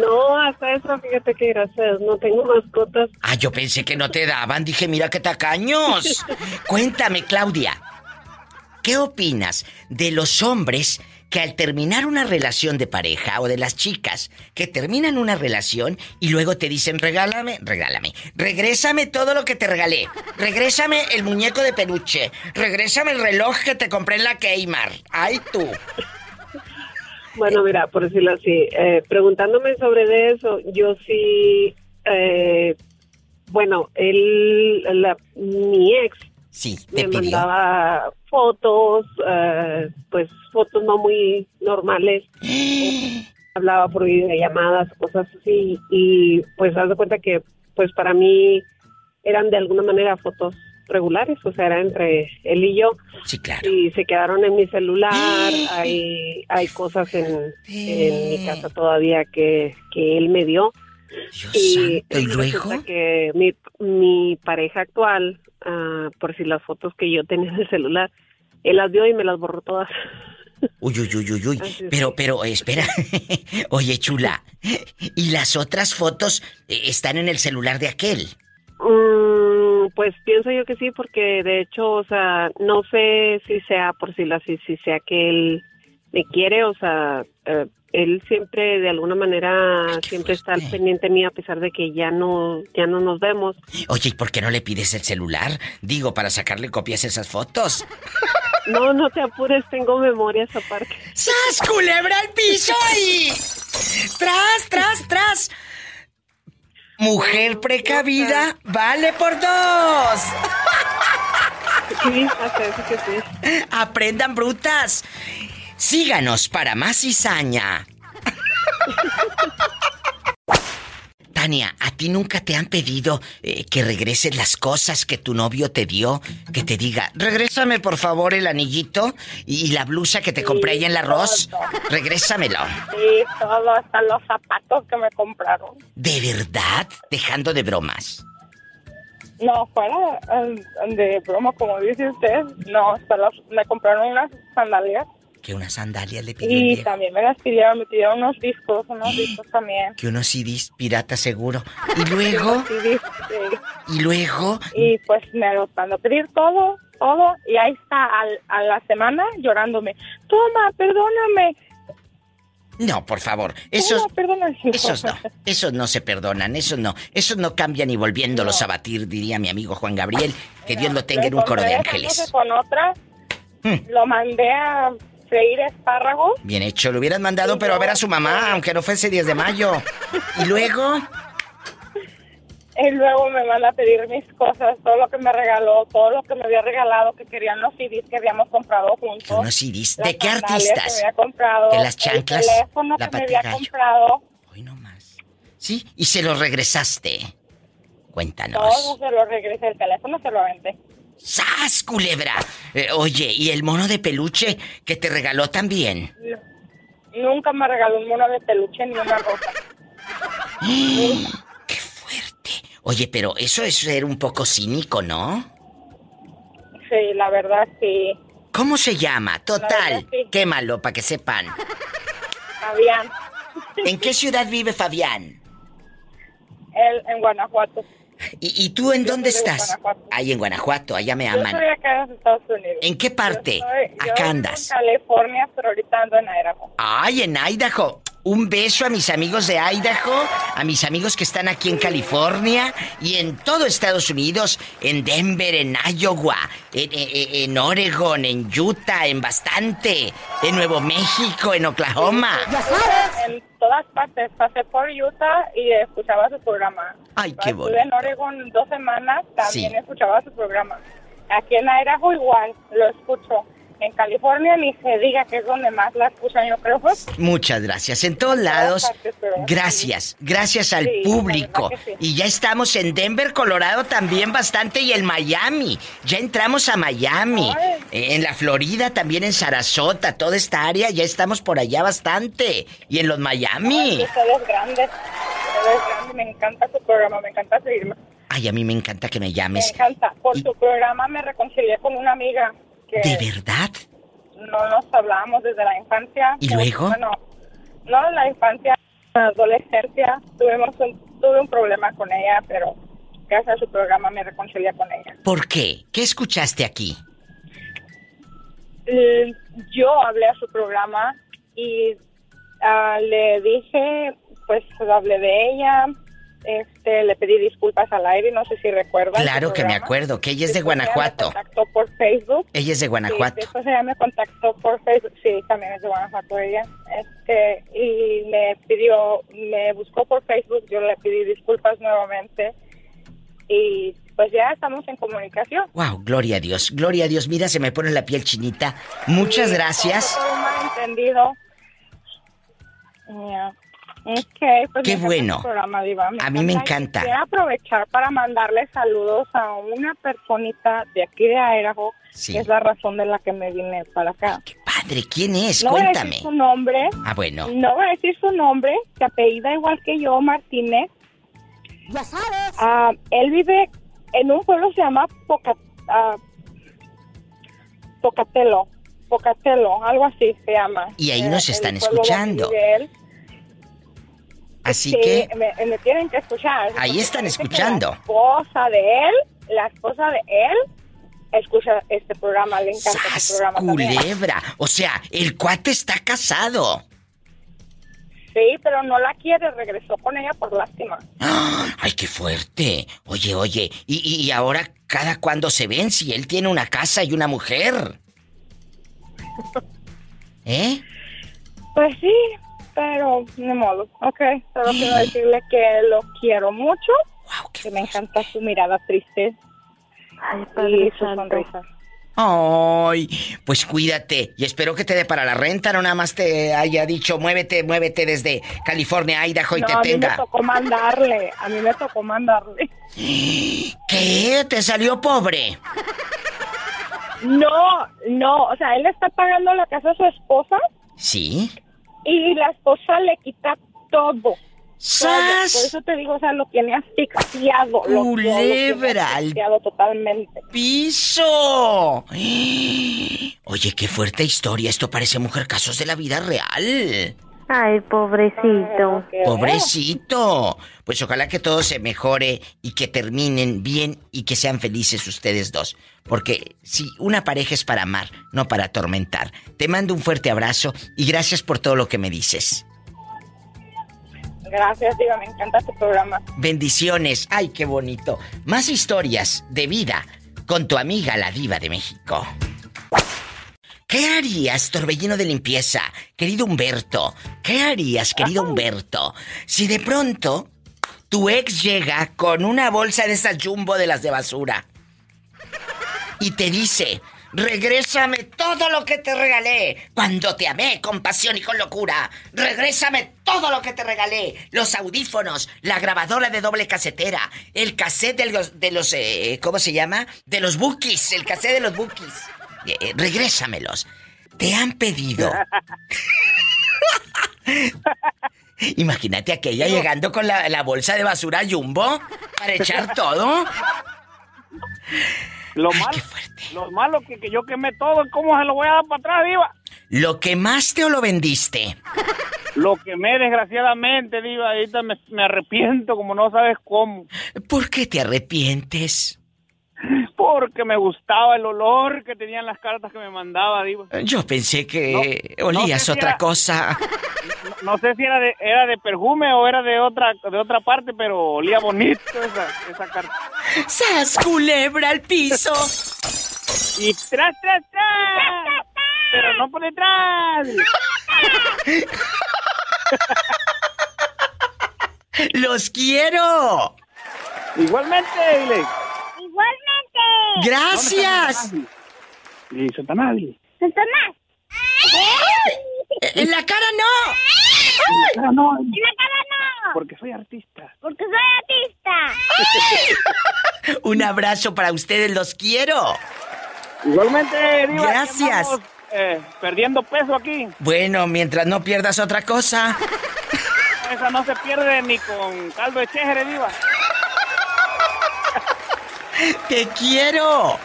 K: No, hasta eso, fíjate que gracias, no tengo mascotas.
B: Ah, yo pensé que no te daban. Dije, mira qué tacaños. Cuéntame, Claudia. ¿Qué opinas de los hombres que al terminar una relación de pareja o de las chicas que terminan una relación y luego te dicen, regálame, regálame, regrésame todo lo que te regalé, regrésame el muñeco de peluche, regrésame el reloj que te compré en la Keymar. ¡Ay tú!
K: Bueno, mira, por decirlo así, eh, preguntándome sobre de eso, yo sí, eh, bueno, él, la, mi ex
B: Sí, te
K: me
B: pidió.
K: mandaba fotos, eh, pues fotos no muy normales. Hablaba por videollamadas, cosas así, y pues haz de cuenta que, pues para mí eran de alguna manera fotos regulares, o sea, era entre él y yo.
B: Sí, claro.
K: Y se quedaron en mi celular, hay, hay cosas en, en mi casa todavía que, que él me dio. Y,
B: santo, ¿y luego?
K: resulta que mi, mi pareja actual, ah, por si las fotos que yo tenía en el celular, él las dio y me las borró todas.
B: Uy, uy, uy, uy, uy. Pero, pero, espera. Oye, chula. ¿Y las otras fotos eh, están en el celular de aquel?
K: Mm, pues pienso yo que sí, porque de hecho, o sea, no sé si sea por si la si, si sea que él me quiere, o sea, eh, él siempre de alguna manera siempre está al pendiente mío a pesar de que ya no ya no nos vemos.
B: Oye, ¿y por qué no le pides el celular? Digo, para sacarle copias a esas fotos.
K: No, no te apures, tengo memorias aparte.
B: ¡Sas, culebra al piso y... ¡Tras, tras, tras! Mujer precavida vale por dos.
K: Sí, hasta eso que sí.
B: Aprendan brutas. Síganos para más cizaña. Tania, ¿a ti nunca te han pedido eh, que regreses las cosas que tu novio te dio? Que te diga, regrésame por favor el anillito y la blusa que te compré ahí en el arroz. Regrésamelo.
L: Sí, todo, hasta los zapatos que me compraron.
B: ¿De verdad? Dejando de bromas.
L: No, fuera eh, de broma, como dice usted, no, hasta los, me compraron unas sandalias
B: Que unas sandalias le pidió el
L: y también me las pidieron, me pidieron unos discos, unos discos también.
B: Que unos CDs pirata seguro. Y luego,
L: CDs, sí.
B: y luego,
L: Y pues me los mandó pedir todo, todo, y ahí está al- a la semana llorándome. Toma, perdóname.
B: No, por favor. Esos,
L: perdóname.
B: esos no. Esos no se perdonan. Esos no. Esos no cambian ni volviéndolos a batir, diría mi amigo Juan Gabriel. Que Dios lo tenga en un coro de ángeles.
L: con otra,
B: Hmm.
L: lo mandé a freír espárragos.
B: Bien hecho. Lo hubieran mandado, pero a ver a su mamá, aunque no fuese 10 de mayo. Y luego,
L: Y luego me manda a pedir mis cosas, todo lo que me regaló, todo lo que me había regalado, que querían los CDs que habíamos comprado juntos.
B: unos CDs. ¿De qué artistas?
L: Que me había comprado.
B: ¿De las chanclas?
L: El teléfono
B: La
L: que me había
B: Gallo.
L: comprado.
B: ¿Sí? Y se lo regresaste. Cuéntanos.
L: Todo se lo regresé, el teléfono se lo aventé.
B: ¡Sas, culebra! Eh, oye, ¿y el mono de peluche que te regaló también?
L: Nunca me regaló un mono de peluche ni una rosa.
B: ¡Qué fuerte! Oye, pero eso es ser un poco cínico, ¿no?
L: Sí, la verdad sí.
B: ¿Cómo se llama? Total, quémalo para que sepan.
L: Fabián.
B: ¿En qué ciudad vive Fabián?
L: Él en Guanajuato.
B: ¿Y, y tú en
L: Yo
B: dónde
L: soy de
B: estás? Ahí en Guanajuato, allá me
L: Yo
B: aman.
L: estoy acá en los Estados Unidos.
B: ¿En qué parte?
L: Yo yo
B: Acá andas.
L: En California, pero ahorita ando en Idaho.
B: Ay, en Idaho. Un beso a mis amigos de Idaho, a mis amigos que están aquí en California y en todo Estados Unidos, en Denver, en Iowa, en, en- en Oregon, en Utah, en bastante, en Nuevo México, en Oklahoma.
L: En todas partes. Pasé por Utah y escuchaba su programa.
B: Ay, qué
L: Estuve
B: bonito.
L: en Oregon dos semanas, también
B: Sí.
L: escuchaba su programa. Aquí en Idaho igual, lo escucho. En California ni se diga que es donde más la escuchan, yo creo.
B: Muchas gracias. En todos lados, gracias. Gracias al
L: Sí,
B: público.
L: sí.
B: Y ya estamos en Denver, Colorado también bastante y en Miami. Ya entramos a Miami.
L: Ay.
B: En la Florida, también en Sarasota, toda esta área, ya estamos por allá bastante. Y en los
L: Ay,
B: Miami.
L: usted es grande. Usted es grande. Me encanta su programa, me encanta seguirme.
B: Ay, a mí me encanta que me
L: Me
B: llames.
L: encanta. Por
B: Y-
L: su programa me reconcilié con una amiga
B: ¿De verdad?
L: no nos hablábamos desde la infancia.
B: ¿Y luego?
L: Bueno, no en la infancia, en la adolescencia. Tuvimos un, tuve un problema con ella, pero gracias a su programa me reconcilié con ella.
B: ¿Por qué? ¿Qué escuchaste aquí?
L: Eh, Yo hablé a su programa y ah, le dije, pues hablé de ella, este, le pedí disculpas al aire, no sé si recuerdan.
B: Claro que me acuerdo, que ella es de
L: Después ella
B: Guanajuato.
L: Me contactó por Facebook.
B: Ella es de
L: Sí,
B: Guanajuato.
L: después ella me contactó por Facebook, sí, también es de Guanajuato ella, este, y me pidió, me buscó por Facebook, yo le pedí disculpas nuevamente, y pues ya estamos en comunicación.
B: Wow, gloria a Dios, gloria a Dios. Mira, se me pone la piel chinita. Muchas
L: Y
B: gracias.
L: Todo un malentendido. Ya. Ok, pues
B: Qué
L: me encanta
B: bueno.
L: programa, Diva,
B: A mí me encanta.
L: Quisiera aprovechar para mandarle saludos a una personita de aquí de Idaho,
B: Sí.
L: que es la razón de la que me vine para acá.
B: Padre, ¿quién es?
L: No voy a
B: Cuéntame.
L: decir su nombre.
B: Ah, bueno.
L: No voy a decir su nombre, se apellida igual que yo, Martínez. Ya sabes. él vive en un pueblo que se llama Poca, ah, Pocatelo. Pocatelo, algo así se llama.
B: Y ahí
L: Eh,
B: nos
L: el
B: están escuchando. Así
L: Sí,
B: que
L: Me, me tienen que escuchar.
B: Ahí están escuchando.
L: La esposa de él, la esposa de él, escucha este programa, le encanta este
B: ¡Sas,
L: programa también.
B: culebra. O sea, el cuate está casado.
L: Sí, pero no la quiere, regresó con ella por lástima.
B: ¡Ah! ¡Ay, qué fuerte! Oye, oye, ¿y, y, y ahora cada cuándo se ven si él tiene una casa y una mujer? ¿Eh?
L: Pues sí, pero de modo. Ok, solo quiero decirle que lo quiero mucho, que me encanta su mirada triste y su sonrisa.
B: Ay, pues cuídate y espero que te dé para la renta, no nada más te haya dicho muévete, muévete desde California, Idaho y
L: No,
B: te
L: a mí me
B: tenga.
L: tocó mandarle, a mí me tocó mandarle.
B: ¿Qué? ¿Te salió pobre?
L: No, no, o sea, él está pagando la casa a su esposa
B: ¿Sí?
L: Y la esposa le quita todo.
B: ¡Sas!
L: Todo. Por eso te digo, o sea, lo tiene asfixiado. lo- lo- lo
B: Culebra, al
L: asfixiado totalmente.
B: ¡Piso! Oye, qué fuerte historia. Esto parece mujer casos de la vida real.
E: Ay, pobrecito.
B: Pobrecito. Pues ojalá que todo se mejore y que terminen bien y que sean felices ustedes dos. Porque si una pareja es para amar, no para atormentar. Te mando un fuerte abrazo y gracias por todo lo que me dices.
L: Gracias, Diva, me encanta tu programa.
B: Bendiciones. Ay, qué bonito. Más historias de vida con tu amiga la diva de México. ¿Qué harías, torbellino de limpieza, querido Humberto? ¿Qué harías, querido Humberto, si de pronto tu ex llega con una bolsa de esas jumbo de las de basura y te dice, regrésame todo lo que te regalé cuando te amé con pasión y con locura? Regrésame todo lo que te regalé, los audífonos, la grabadora de doble casetera, el cassette de los, de los eh, ¿cómo se llama? De los bookies, el cassette de los bookies. Eh, regrésamelos. Te han pedido. Imagínate aquella llegando con la, la bolsa de basura jumbo para echar todo.
I: Lo malo, lo malo que, que yo quemé todo, ¿cómo se lo voy a dar para atrás, Diva?
B: ¿Lo quemaste o lo vendiste?
I: Lo quemé, desgraciadamente, Diva. Ahorita me, me arrepiento como no sabes cómo.
B: ¿Por qué te arrepientes?
I: Porque me gustaba el olor que tenían las cartas que me mandaba, Diva.
B: Yo pensé que olías
I: sé si
B: otra
I: era-
B: cosa.
I: No, no sé si era de, era de perfume o era de otra de otra parte, pero olía bonito esa, esa carta.
B: ¡Sas, culebra al piso!
I: Y tras, tras, tras. Pero no por detrás.
B: ¡Los quiero!
I: Igualmente, dile.
B: ¡Gracias!
I: Y Satanás.
H: Satanás.
B: ¡En la cara no!
I: Ah, no,
H: En la cara no.
I: porque soy artista.
H: Porque soy artista.
B: Un abrazo para ustedes, los quiero.
I: Igualmente, Diva.
B: Gracias.
I: eh, perdiendo peso aquí.
B: Bueno, mientras no pierdas otra cosa.
I: Esa no se pierde ni con caldo de chéjere, Diva.
B: ¡Te quiero!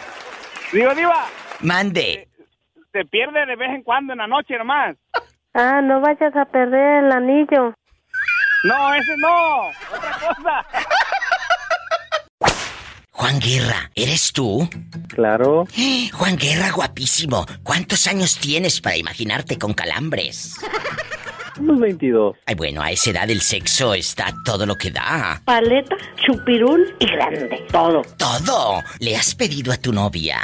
I: Digo, Diva,
B: Mande.
I: se pierde de vez en cuando en la noche nomás.
E: Ah, no vayas a perder el anillo.
I: No, ese no. Otra cosa.
B: Juan Guerra, ¿eres tú?
M: Claro.
B: Juan Guerra, guapísimo. ¿Cuántos años tienes para imaginarte con calambres?
M: Unos 22.
B: Ay, bueno, a esa edad el sexo está todo lo que da.
H: Paleta, chupirul y grande. Todo.
B: Todo. ¿Le has pedido a tu novia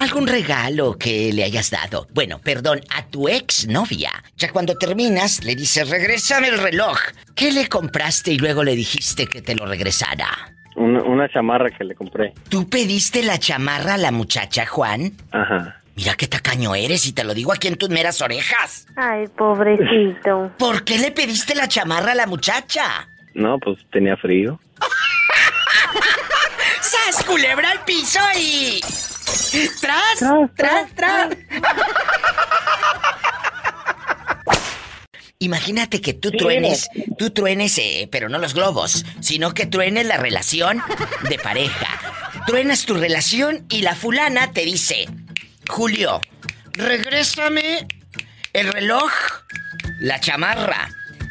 B: algún regalo que le hayas dado? Bueno, perdón, a tu ex novia. Ya cuando terminas, le dices, regrésame el reloj. ¿Qué le compraste y luego le dijiste que te lo regresara?
M: Una, una chamarra que le compré.
B: ¿Tú pediste la chamarra a la muchacha, Juan?
M: Ajá.
B: Mira qué tacaño eres y te lo digo aquí en tus meras orejas.
E: Ay, pobrecito.
B: ¿Por qué le pediste la chamarra a la muchacha?
M: No, pues tenía frío.
B: ¡Sas, culebra al piso y... ¡Tras! ¡Tras, tras! Imagínate que tú truenes, tú truenes, eh, pero no los globos, sino que truenes la relación de pareja. Truenas tu relación y la fulana te dice, Julio, regrésame el reloj, la chamarra,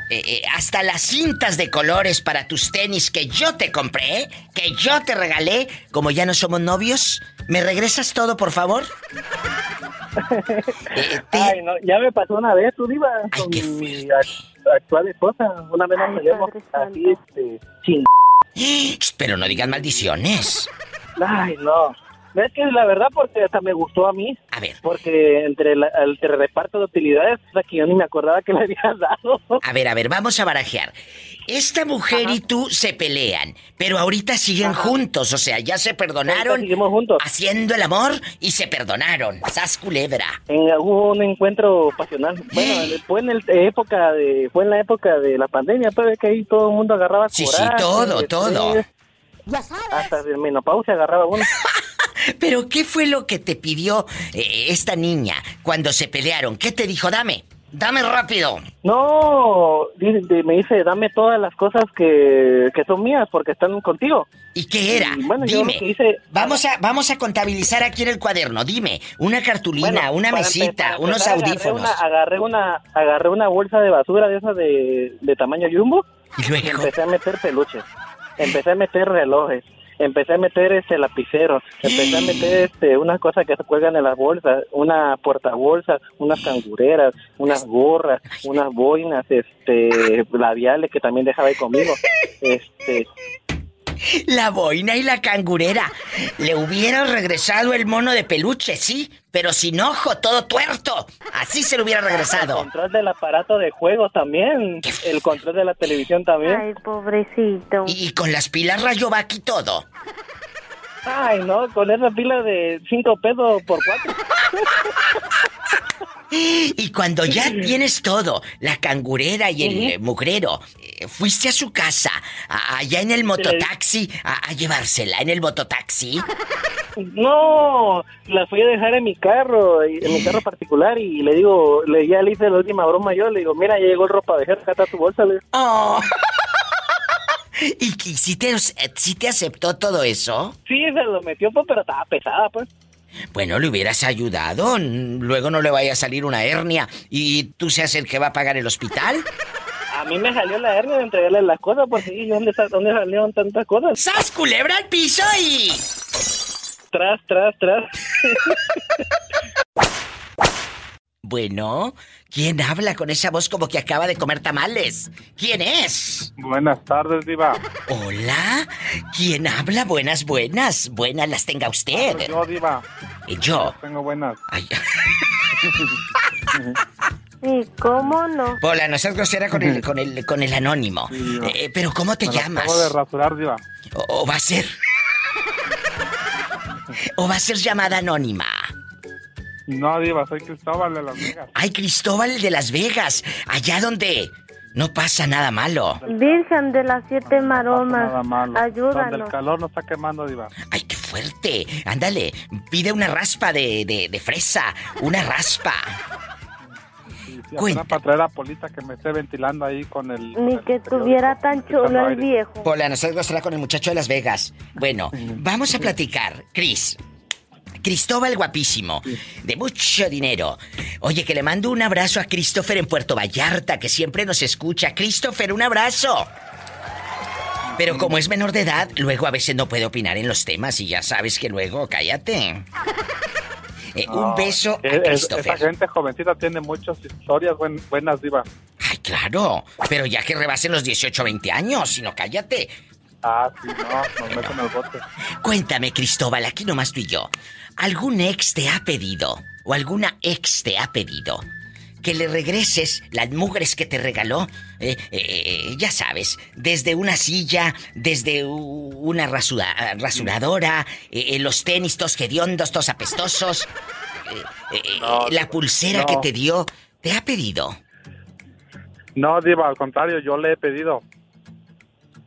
B: eh, eh, hasta las cintas de colores para tus tenis que yo te compré, que yo te regalé, como ya no somos novios, ¿me regresas todo, por favor? Eh, te-
N: Ay, no, ya me pasó una vez, tú diva, con mi ac- actual esposa. Una vez nos peleamos así, este, ching.
B: Pero no digas maldiciones.
N: Ay, no. Es que la verdad, porque hasta me gustó a mí.
B: A ver.
N: Porque entre la- el reparto de utilidades, o sea, que yo ni me acordaba que le había dado.
B: A ver, a ver, vamos a barajear. Esta mujer y tú se pelean, pero ahorita siguen juntos, o sea, ya se perdonaron.
N: seguimos juntos.
B: Haciendo el amor y se perdonaron. Sas culebra.
N: En, hubo un encuentro pasional. Bueno, fue en el época de, fue en la época de la pandemia, pues que ahí todo el mundo agarraba
B: Sí, sí,
N: coraje,
B: todo,
N: estrés,
B: todo.
N: Hasta de menopausia agarraba uno.
B: Pero ¿qué fue lo que te pidió eh, esta niña cuando se pelearon? ¿Qué te dijo? Dame, dame rápido.
N: No, me dice, dame todas las cosas que, que son mías porque están contigo.
B: ¿Y qué era?
N: Y bueno, yo
B: Dime.
N: hice...
B: Vamos a, vamos a contabilizar aquí en el cuaderno. Dime, una cartulina,
N: Bueno,
B: una mesita, unos
N: agarré
B: audífonos.
N: una- Agarré una, agarré una bolsa de basura de esa de, de tamaño jumbo.
B: Y luego.
N: empecé a meter peluches. Empecé a meter relojes. Empecé a meter este lapiceros. Empecé a meter este unas cosas que se cuelgan en las bolsas, una portabolsas, unas cangureras, unas gorras, unas boinas, este labiales que también dejaba ahí conmigo. Este,
B: La boina y la cangurera. Le hubiera regresado el mono de peluche, sí, pero sin ojo, todo tuerto. Así se lo hubiera
N: el
B: regresado.
N: control del aparato de juegos también, el control de la televisión también.
E: Ay, pobrecito.
B: Y con las pilas Rayovac y todo.
N: Ay, no, con esa pila de cinco pesos por cuatro.
B: Y cuando ya tienes todo, la cangurera y el mugrero, eh, fuiste a su casa, a- allá en el mototaxi, a, a llevársela en el mototaxi.
N: No, la fui a dejar en mi carro, en mi carro particular y le digo, le, ya le hice la última broma yo, le digo, mira, ya llegó el ropa de acá está tu bolsa. Le.
B: Oh. ¿Y, si te, si te aceptó todo eso?
N: Sí, se lo metió, pues, pero estaba pesada, pues.
B: Bueno, le hubieras ayudado. Luego no le vaya a salir una hernia y tú seas el que va a pagar el hospital.
N: A mí me salió la hernia de entregarle las cosas, porque ¿dónde, ¿dónde salieron tantas cosas?
B: ¡Sas culebra al piso y...
N: Tras, tras, tras.
B: Bueno, ¿quién habla con esa voz como que acaba de comer tamales? ¿Quién es?
O: Buenas tardes, Diva.
B: Hola, ¿quién habla? Buenas, buenas. Buenas las tenga usted.
O: yo, Diva.
B: Yo.
O: Tengo buenas.
E: Ay. Sí, ¿cómo no?
B: Hola, no seas grosera con el, con el, con el anónimo. Eh, pero ¿cómo te llamas?
O: Acabo de rasurar, Diva.
B: o va a ser. o va a ser llamada anónima.
O: No, Diva, soy Cristóbal de Las Vegas.
B: Ay, Cristóbal de Las Vegas. Allá donde no pasa nada malo.
E: Virgen de las siete maromas. nada malo. Ayúdanos.
O: Donde el calor no está quemando, Diva.
B: Ay, qué fuerte. Ándale, pide una raspa de, de, fresa. Una raspa.
O: Sí, para traer a Polita que me esté ventilando ahí con el.
E: Ni que tuviera tan chulo el viejo.
B: Pola, nos estará con el muchacho de Las Vegas. Bueno, vamos a platicar. Cris, Cristóbal guapísimo, de mucho dinero. Oye, que le mando un abrazo a Christopher en Puerto Vallarta, que siempre nos escucha. Christopher, un abrazo. Pero como es menor de edad, luego a veces no puede opinar en los temas y ya sabes que luego cállate. Eh, un beso a Christopher.
O: Esa gente jovencita tiene muchas historias buenas, Diva.
B: Ay, claro. Pero ya que rebasen los 18 o 20 años, si no cállate.
O: Ah, sí, no, nos meten el bote.
B: Cuéntame, Cristóbal, aquí nomás tú y yo. ¿Algún ex te ha pedido, o alguna ex te ha pedido, que le regreses las mugres que te regaló? Eh, eh, eh, ya sabes, desde una silla, desde una rasuradora, los tenis tos hediondos, tos apestosos, la pulsera que te dio, ¿te ha pedido?
O: No, Diva, al contrario, yo le he pedido.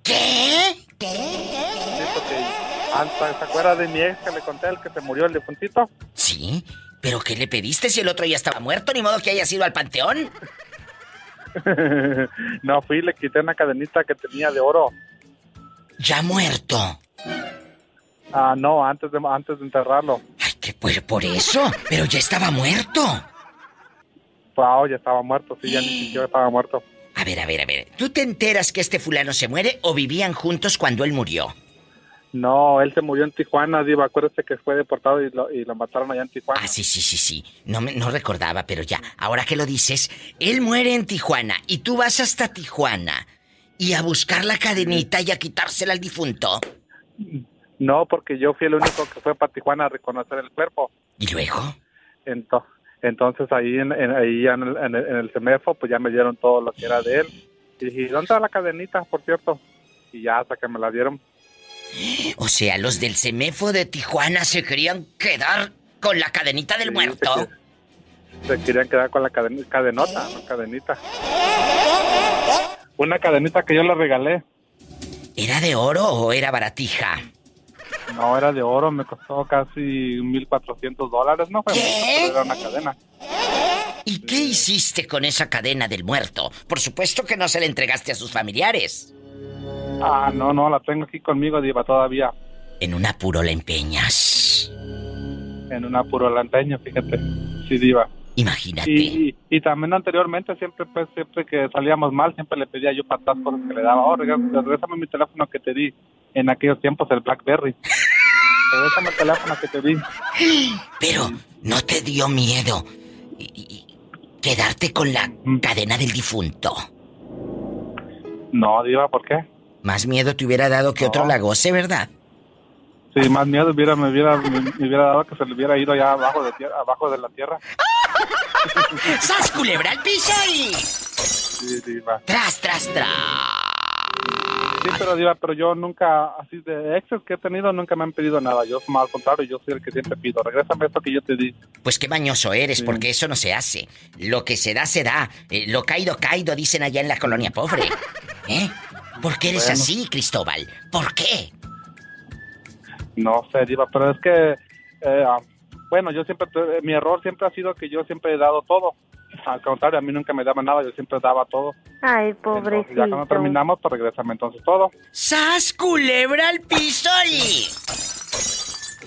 B: ¿Qué? ¿Qué?
O: ¿Qué? ¿Se acuerda de mi ex que le conté, el que se murió, el difuntito?
B: Sí, pero ¿qué le pediste si el otro ya estaba muerto? Ni modo que haya ido al panteón.
O: no, fui y le quité una cadenita que tenía de oro.
B: ¿Ya muerto?
O: Ah, no, antes de, antes de enterrarlo.
B: Ay, que pues por eso, pero ya estaba muerto.
O: Wow, ya estaba muerto, sí, ya ni siquiera estaba muerto.
B: A ver, a ver, a ver. ¿Tú te enteras que este fulano se muere o vivían juntos cuando él murió?
O: No, él se murió en Tijuana, Diva. Acuérdate que fue deportado y lo, y lo mataron allá en Tijuana.
B: Ah, sí, sí, sí, sí. No, me, no recordaba, pero ya. Ahora que lo dices, él muere en Tijuana y tú vas hasta Tijuana y a buscar la cadenita y a quitársela al difunto.
O: No, porque yo fui el único que fue para Tijuana a reconocer el cuerpo.
B: ¿Y luego?
O: Entonces, entonces ahí, en, ahí en el, en, el, CEMEFO, pues ya me dieron todo lo que era de él. Y dije, ¿dónde está la cadenita, por cierto? Y ya hasta que me la dieron,
B: o sea, los del CEMEFO de Tijuana se querían quedar con la cadenita del muerto.
O: Se, querían quedar con la cadenota, no cadenita. Una cadenita que yo le regalé.
B: ¿Era de oro o era baratija?
O: No, era de oro, me costó casi 1.400 dólares, ¿no? Fue ¿Qué? era una cadena.
B: ¿Y qué hiciste con esa cadena del muerto? Por supuesto que no se la entregaste a sus familiares.
O: Ah, no, no, la tengo aquí conmigo, Diva, todavía.
B: En un apuro la empeñas.
O: En un apuro la empeño, fíjate. Sí, Diva.
B: Imagínate.
O: Y, y, también anteriormente, siempre pues, siempre que salíamos mal, siempre le pedía yo para atrás cosas que le daba. Oh, regresame mi teléfono que te di en aquellos tiempos, el Blackberry. regresame el teléfono que te di.
B: Pero, ¿no te dio miedo quedarte con la mm. cadena del difunto?
O: No, Diva, ¿por qué?
B: Más miedo te hubiera dado que otro la goce, ¿verdad?
O: Sí, más miedo hubiera, me, hubiera, me, hubiera dado que se le hubiera ido allá abajo de, tierra, abajo de la tierra.
B: ¡Sas culebra al piso y...
O: Sí, diva.
B: Tras, tras, tras.
O: Sí, pero diva, pero yo nunca, así de exes que he tenido, nunca me han pedido nada. Yo, al contrario, yo soy el que siempre pido. Regrésame esto que yo te di.
B: Pues qué bañoso eres, porque eso no se hace. Lo que se da, se da. Eh, lo caído, caído, dicen allá en la colonia pobre. ¿Eh? ¿Por qué eres así, Cristóbal? ¿Por qué?
O: No sé, Diva, pero es que, eh, ah, bueno, yo siempre, mi error siempre ha sido que yo siempre he dado todo. Al contrario, a mí nunca me daba nada, yo siempre daba todo.
E: Ay,
O: Y ya cuando
E: pobrecito.
O: terminamos, pues regresame entonces todo.
B: ¡Sas, culebra al piso y...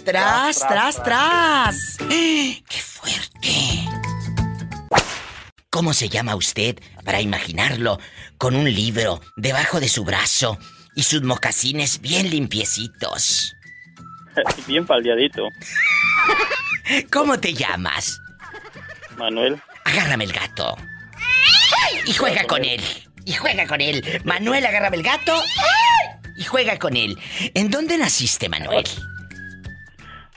B: Tras, tras,
O: Tras,
B: tras. ¡Qué fuerte! ¿Cómo se llama usted para imaginarlo con un libro debajo de su brazo y sus mocasines bien limpiecitos?
P: Bien paldeadito.
B: ¿Cómo te llamas?
P: Manuel.
B: Agárrame el gato. Y juega con él. Y juega con él. Manuel, agárrame el gato. Y juega con él. ¿En dónde naciste, Manuel?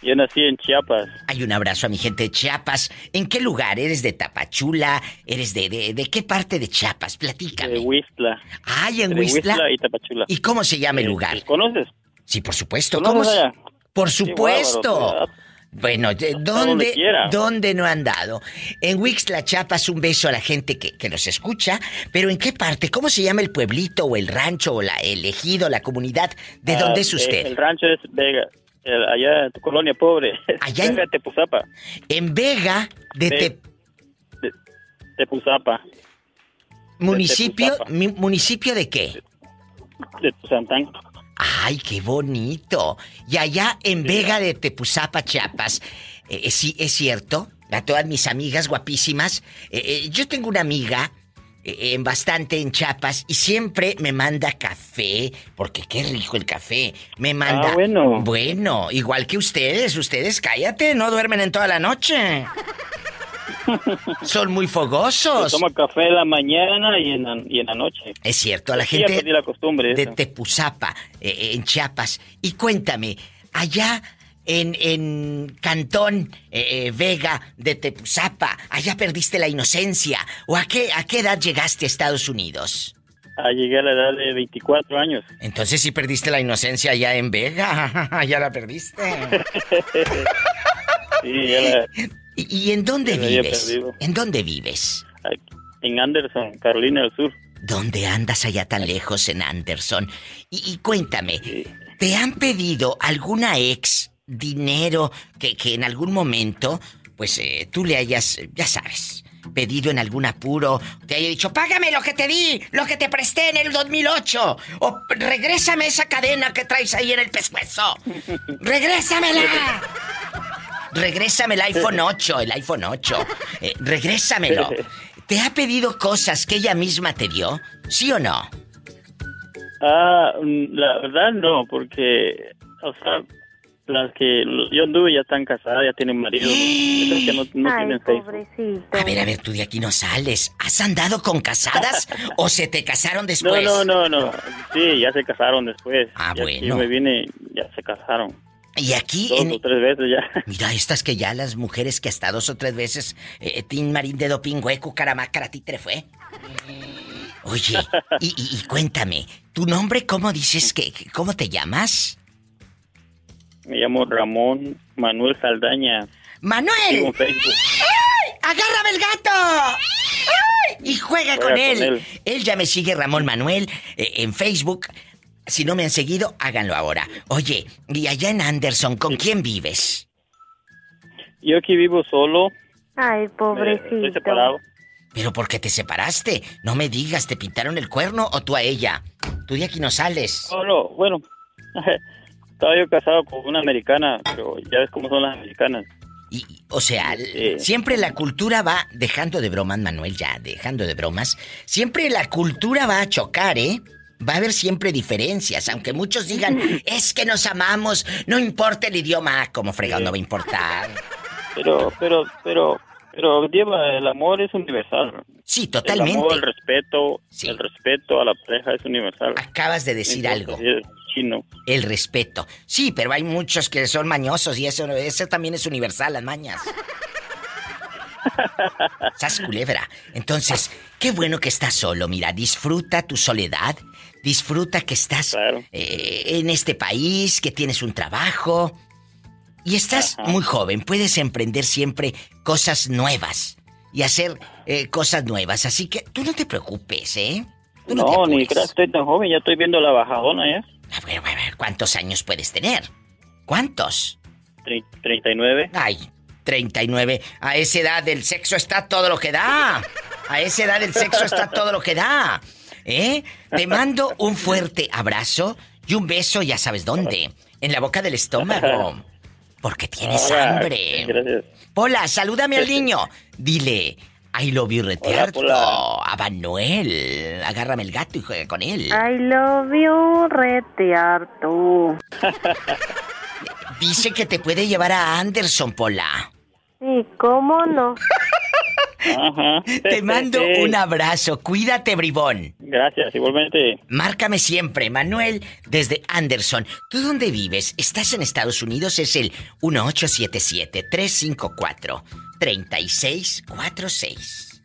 P: Yo nací en Chiapas.
B: Hay un abrazo a mi gente de Chiapas. ¿En qué lugar? ¿Eres de Tapachula? ¿Eres de, de, de qué parte de Chiapas? Platícame.
P: De Huistla.
B: Ay, en
P: De
B: Huistla.
P: y Tapachula.
B: ¿Y cómo se llama el
P: Eh,
B: lugar?
P: ¿Conoces?
B: Sí, por supuesto.
P: ¿Conoces
B: ¿Cómo se-? Por supuesto. Bueno, ¿de-
P: donde
B: ¿dónde. ¿dónde no han dado? En Huixla, Chiapas, un beso a la gente que, que nos escucha. Pero ¿en qué parte? ¿Cómo se llama el pueblito o el rancho o la, el ejido, la comunidad? ¿De
P: Ah,
B: dónde es
P: eh,
B: usted?
P: El rancho es Vega. El- allá en tu colonia pobre.
B: Allá en-
P: Vega de Tepuzapa.
B: En Vega de
P: de- Tepuzapa.
B: municipio,
P: Tepuzapa.
B: mi- municipio de qué?
P: De Tuzantán.
B: Ay, qué bonito. Y allá en Vega de Tepuzapa, Chiapas, eh, eh, sí, es cierto, a todas mis amigas guapísimas, eh, eh, yo tengo una amiga eh, en bastante en Chiapas y siempre me manda café, porque qué rico el café. Me manda...
P: Ah, bueno.
B: Bueno, igual que ustedes, ustedes cállate, no duermen en toda la noche. Son muy fogosos.
P: Toma café en la mañana y en la, y en la noche.
B: Es cierto, a la
P: Sí,
B: gente
P: la costumbre.
B: de
P: eso.
B: Tepuzapa, eh, eh, en Chiapas. Y cuéntame, allá en, en Cantón eh, eh, Vega de Tepuzapa, allá perdiste la inocencia. ¿O a qué, a qué edad llegaste a Estados Unidos?
P: Ah, llegué a la edad de 24 años.
B: Entonces sí perdiste la inocencia allá en Vega. ya la perdiste.
P: Sí, ya la-
B: ¿Y, y en dónde vives? ¿En dónde vives?
P: en Anderson, Carolina del Sur.
B: ¿Dónde andas allá tan lejos en Anderson? Y, y cuéntame, ¿te han pedido alguna ex dinero que, que en algún momento, pues eh, tú le hayas, ya sabes, pedido en algún apuro, te haya dicho, págame lo que te di, lo que te presté en el 2008, o regrésame esa cadena que traes ahí en el pescuezo, regrésamela. Regrésame el iPhone 8, el iPhone 8. Eh, regrésamelo. ¿Te ha pedido cosas que ella misma te dio? ¿Sí o no?
P: Ah, mm, la verdad no, porque, o sea, las que yo anduve ya están casadas, ya tienen marido. Esas que no, no
E: Ay,
P: tienen
E: pobrecito.
B: A ver, a ver, tú de aquí no sales. ¿Has andado con casadas o se te casaron
P: No,
B: después?
P: no, no, no. Sí, ya se casaron después.
B: Ah,
P: Ya
B: bueno.
P: yo me vine, ya se casaron.
B: Y aquí
P: Dos
B: en...
P: o tres veces ya.
B: Mira, estas que ya las mujeres que hasta dos o tres veces... Eh, Tin Marín de Dopingüeco, Caramácara, Titre fue. Oye, y, y- y cuéntame, ¿tu nombre cómo dices que... ¿Cómo te llamas?
P: Me llamo Ramón Manuel Saldaña.
B: ¡Manuel!
P: Facebook.
B: ¡Agárrame el gato! ¡Ay! Y juega
P: Juega
B: con él.
P: él.
B: ya me sigue Ramón Manuel eh, en Facebook. Si no me han seguido, háganlo ahora. Oye, y allá en Anderson, ¿con quién vives?
P: Yo aquí vivo solo.
E: Ay,
P: me-
E: pobrecito.
P: Estoy separado.
B: Pero ¿por qué te separaste? No me digas, ¿te pintaron el cuerno o tú a ella? Tú de aquí no sales.
P: Solo, bueno. Estaba yo casado con una americana, pero ya ves cómo son las americanas.
B: O sea, siempre la cultura va, dejando de bromas, Manuel, ya, dejando de bromas, siempre la cultura va a chocar, ¿eh? Va a haber siempre diferencias, aunque muchos digan, es que nos amamos, no importa el idioma, como fregado no va a importar.
P: Pero, pero, pero, pero, Diva, el amor es universal.
B: Sí, totalmente.
P: El amor, el respeto, el respeto a la pareja es universal.
B: Acabas de decir algo.
P: chino.
B: El respeto. Sí, pero hay muchos que son mañosos y eso, eso también es universal, las mañas. Sas culebra. Entonces, qué bueno que estás solo. Mira, disfruta tu soledad. Disfruta que estás eh, en este país, que tienes un trabajo. Y estás muy joven. Puedes emprender siempre cosas nuevas. Y hacer eh, cosas nuevas. Así que tú no te preocupes, ¿eh? Tú no,
P: No, ni creas que estoy tan joven, ya estoy viendo la bajadona ya.
B: A ver, a ver, ¿cuántos años puedes tener? ¿Cuántos?
P: Tre- 39.
B: Ay, 39. A esa edad el sexo está todo lo que da. A esa edad el sexo está todo lo que da. ¿Eh? Te mando un fuerte abrazo y un beso, ya sabes dónde. En la boca del estómago. Porque tienes
P: Hola,
B: hambre.
P: gracias.
B: Pola, salúdame al niño. Dile, I love you retearto. A Manuel. Agárrame el gato y juega con él.
E: I love you, retearto.
B: Dice que te puede llevar a Anderson, Pola.
E: Sí, ¿cómo no?
P: Ajá.
B: Te mando
P: Sí.
B: un abrazo. Cuídate, bribón.
P: Gracias, igualmente.
B: Márcame siempre, Manuel, desde Anderson. ¿Tú dónde vives? ¿Estás en Estados Unidos? Es el 1877-354-3646.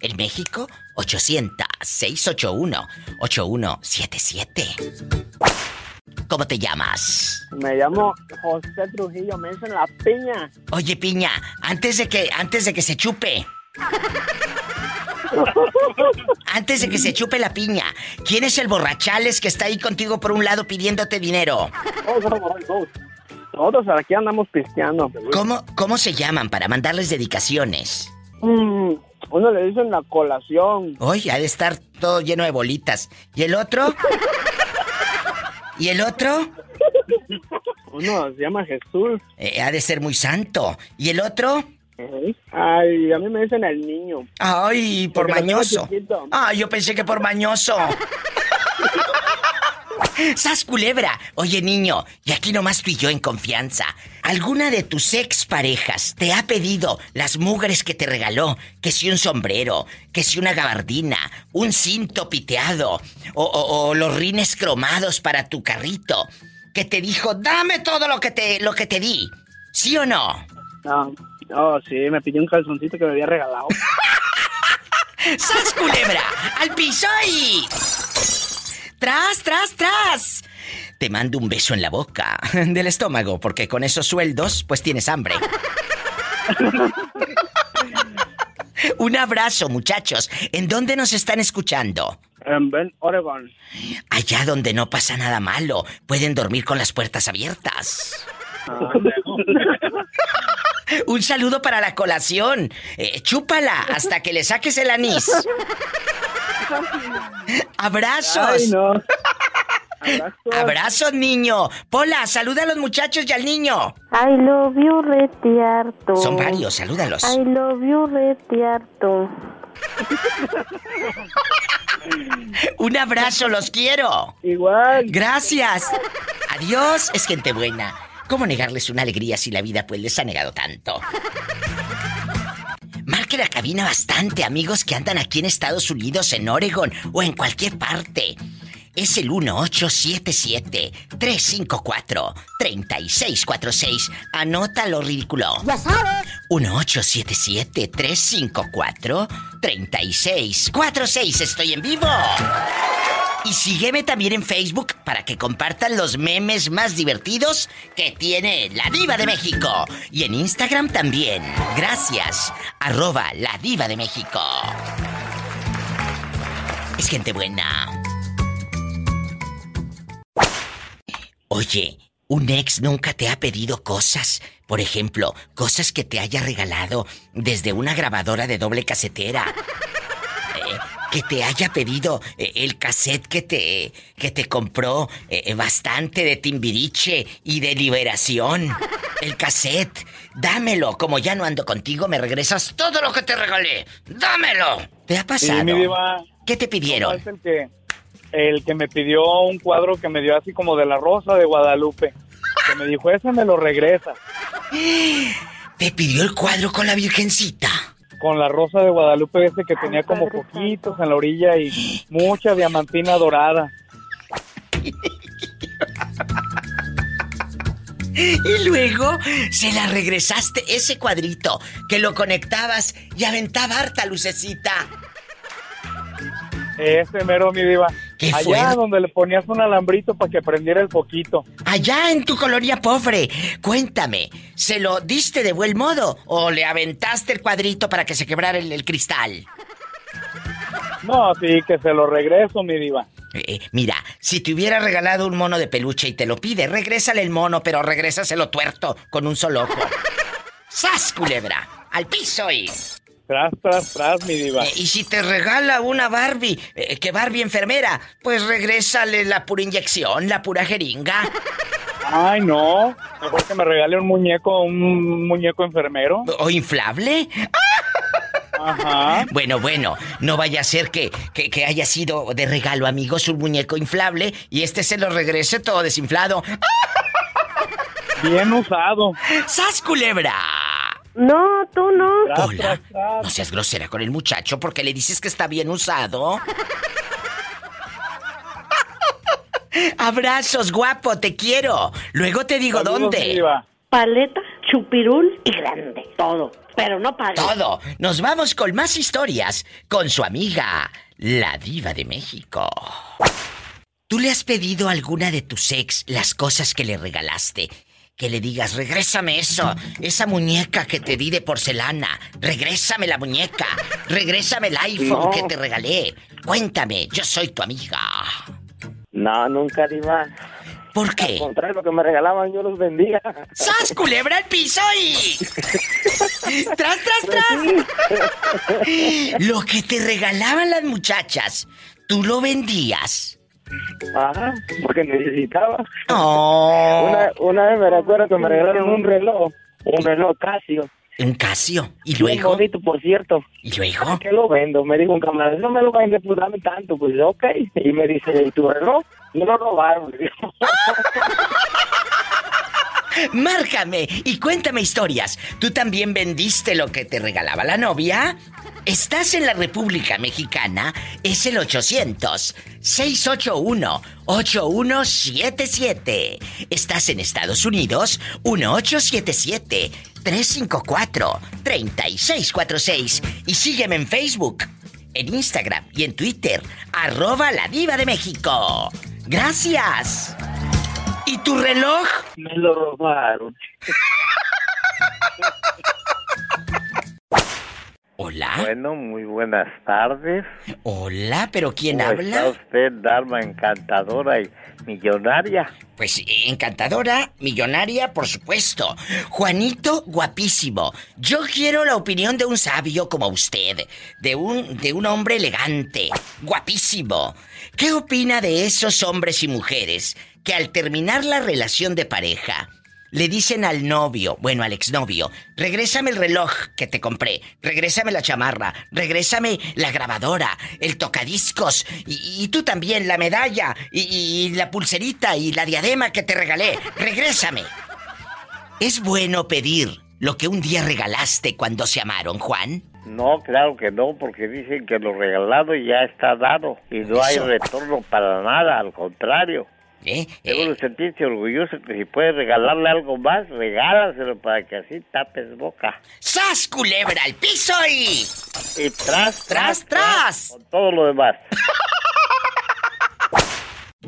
B: En México, 800-681-8177. ¿Cómo te llamas?
Q: Me llamo José Trujillo, me dicen la piña.
B: Oye, Piña, antes de que, antes de que se chupe. Antes de que se chupe la piña, ¿quién es el borrachales que está ahí contigo por un lado pidiéndote dinero?
Q: Todos aquí andamos pisteando.
B: ¿Cómo, cómo se llaman para mandarles dedicaciones?
Q: Mm, uno le dicen la colación.
B: Oye, ha de estar todo lleno de bolitas. ¿Y el otro? ¿Y el otro?
Q: Uno se llama Jesús.
B: Eh, ha de ser muy santo. ¿Y el otro?
Q: Ay, a mí me dicen el niño.
B: Ay, por
Q: Porque
B: mañoso. Ah, yo pensé que por mañoso. ¡Sas culebra! Oye, niño, y aquí nomás tú y yo en confianza. ¿Alguna de tus ex parejas te ha pedido las mugres que te regaló? Que si un sombrero, que si una gabardina, un cinto piteado, o, o- o los rines cromados para tu carrito. Que te dijo, dame todo lo que te, lo que te di. ¿Sí o no?
Q: No, no, sí, me pidió un calzoncito que me había regalado.
B: ¡Sas culebra! ¡Al piso y... ¡Tras, tras, tras! Te mando un beso en la boca del estómago, porque con esos sueldos, pues tienes hambre. un abrazo, muchachos. ¿En dónde nos están escuchando?
Q: En Bend, Oregon.
B: Allá donde no pasa nada malo. Pueden dormir con las puertas abiertas. Un saludo para la colación. Eh, chúpala hasta que le saques el anís. Abrazos.
Q: Ay, no.
B: Abrazos, niño. Pola, saluda a los muchachos y al niño.
E: I love you, retearto.
B: Son varios, salúdalos.
E: I love you, retearto.
B: Un abrazo, los quiero.
Q: Igual.
B: Gracias. Adiós, es gente buena. ¿Cómo negarles una alegría si la vida pues les ha negado tanto? Marque la cabina bastante, amigos que andan aquí en Estados Unidos, en Oregon o en cualquier parte. Es el 1877-354-3646. Anota lo ridículo.
J: Ya sabes.
B: 1877-354-3646. Estoy en vivo. Y sígueme también en Facebook para que compartan los memes más divertidos que tiene la Diva de México. Y en Instagram también. Gracias. Arroba la Diva de México. Es gente buena. Oye, ¿un ex nunca te ha pedido cosas? Por ejemplo, cosas que te haya regalado desde una grabadora de doble casetera. Eh, que te haya pedido eh, el cassette que te que te compró eh, bastante de Timbiriche y de Liberación. El cassette, dámelo. Como ya no ando contigo, me regresas todo lo que te regalé. Dámelo. ¿Te ha pasado?
R: Sí, mi diva.
B: ¿Qué te pidieron?
R: Es el que, el que me pidió un cuadro que me dio así como de la Rosa de Guadalupe. Que me dijo, ese me lo regresa.
B: ¿Te pidió el cuadro con la Virgencita?
R: Con la Rosa de Guadalupe ese que tenía como poquitos en la orilla y mucha diamantina dorada.
B: Y luego se la regresaste ese cuadrito que lo conectabas y aventaba harta lucecita.
R: Ese mero, mi diva.
B: ¿Qué
R: Allá donde le ponías un alambrito para que prendiera el foquito.
B: Allá en tu colonia pobre, cuéntame, ¿se lo diste de buen modo o le aventaste el cuadrito para que se quebrara el, el cristal?
R: No, sí, que se lo regreso, mi diva.
B: Eh, mira, si te hubiera regalado un mono de peluche y te lo pide, regrésale el mono, pero regrésaselo tuerto con un solo ojo. ¡Sas, culebra! ¡Al piso y...
R: Tras, tras, tras, mi diva.
B: Eh, y si te regala una Barbie, eh, que Barbie enfermera, pues regrésale la pura inyección, la pura jeringa.
R: Ay, no. Mejor que me regale un muñeco, un muñeco enfermero.
B: ¿O inflable?
R: Ajá.
B: Bueno, bueno, no vaya a ser que, que, que haya sido de regalo, amigos, un muñeco inflable y este se lo regrese todo desinflado.
R: Bien usado.
B: ¡Sas, culebra!
E: No, tú no.
B: Hola. No seas grosera con el muchacho porque le dices que está bien usado. Abrazos, guapo, te quiero. Luego te digo
R: Saludos,
B: dónde.
R: diva.
E: Paleta, chupirul y grande. Todo. Pero no pagues.
B: Todo. Nos vamos con más historias con su amiga, la diva de México. ¿Tú le has pedido a alguna de tus ex las cosas que le regalaste? Que le digas, regrésame eso, esa muñeca que te di de porcelana, regrésame la muñeca, regrésame el iPhone
N: No.
B: que te regalé. Cuéntame, yo soy tu amiga.
N: No, nunca, Diva.
B: ¿Por qué?
N: Al contrario, lo que me regalaban yo los vendía.
B: ¡Sas, culebra al piso y... ¡Tras, tras, tras! Lo que te regalaban las muchachas, ¿tú lo vendías?
N: Ajá, porque necesitaba.
B: Oh.
N: Una, vez me recuerdo que me regalaron un reloj, un reloj Casio.
B: Un Casio. ¿Y luego?
N: bonito, por cierto.
B: ¿Y luego?
N: ¿Qué lo vendo? Me dijo un camarada, no me lo vende, pues dame tanto. Pues ok. Y me dice, ¿y tu reloj? No lo robaron.
B: Márcame y cuéntame historias. ¿Tú también vendiste lo que te regalaba la novia? ¿Estás en la República Mexicana? Es el 800-681-8177. ¿Estás en Estados Unidos? 1877-354-3646. Y sígueme en Facebook, en Instagram y en Twitter. Arroba la diva de México. Gracias. ¿Y tu reloj?
N: Me lo robaron.
B: Hola.
S: Bueno, muy buenas tardes.
B: Hola, pero ¿quién
S: ¿Cómo
B: habla?
S: Está usted, Dharma encantadora y millonaria.
B: Pues encantadora, millonaria, por supuesto. Juanito, guapísimo. Yo quiero la opinión de un sabio como usted, de un de un hombre elegante, guapísimo. ¿Qué opina de esos hombres y mujeres que al terminar la relación de pareja le dicen al novio, bueno, al exnovio, regrésame el reloj que te compré, regrésame la chamarra, regrésame la grabadora, el tocadiscos, y, y tú también la medalla, y, y la pulserita y la diadema que te regalé, regrésame. ¿Es bueno pedir lo que un día regalaste cuando se amaron, Juan?
S: No, claro que no, porque dicen que lo regalado ya está dado y no hay retorno para nada, al contrario.
B: ¿Eh?
S: Debo de sentirse orgulloso que si puedes regalarle algo más, regálaselo para que así tapes boca.
B: ¡Sas, culebra, al piso y...
S: Y tras,
B: tras, tras!
S: Con todo lo demás.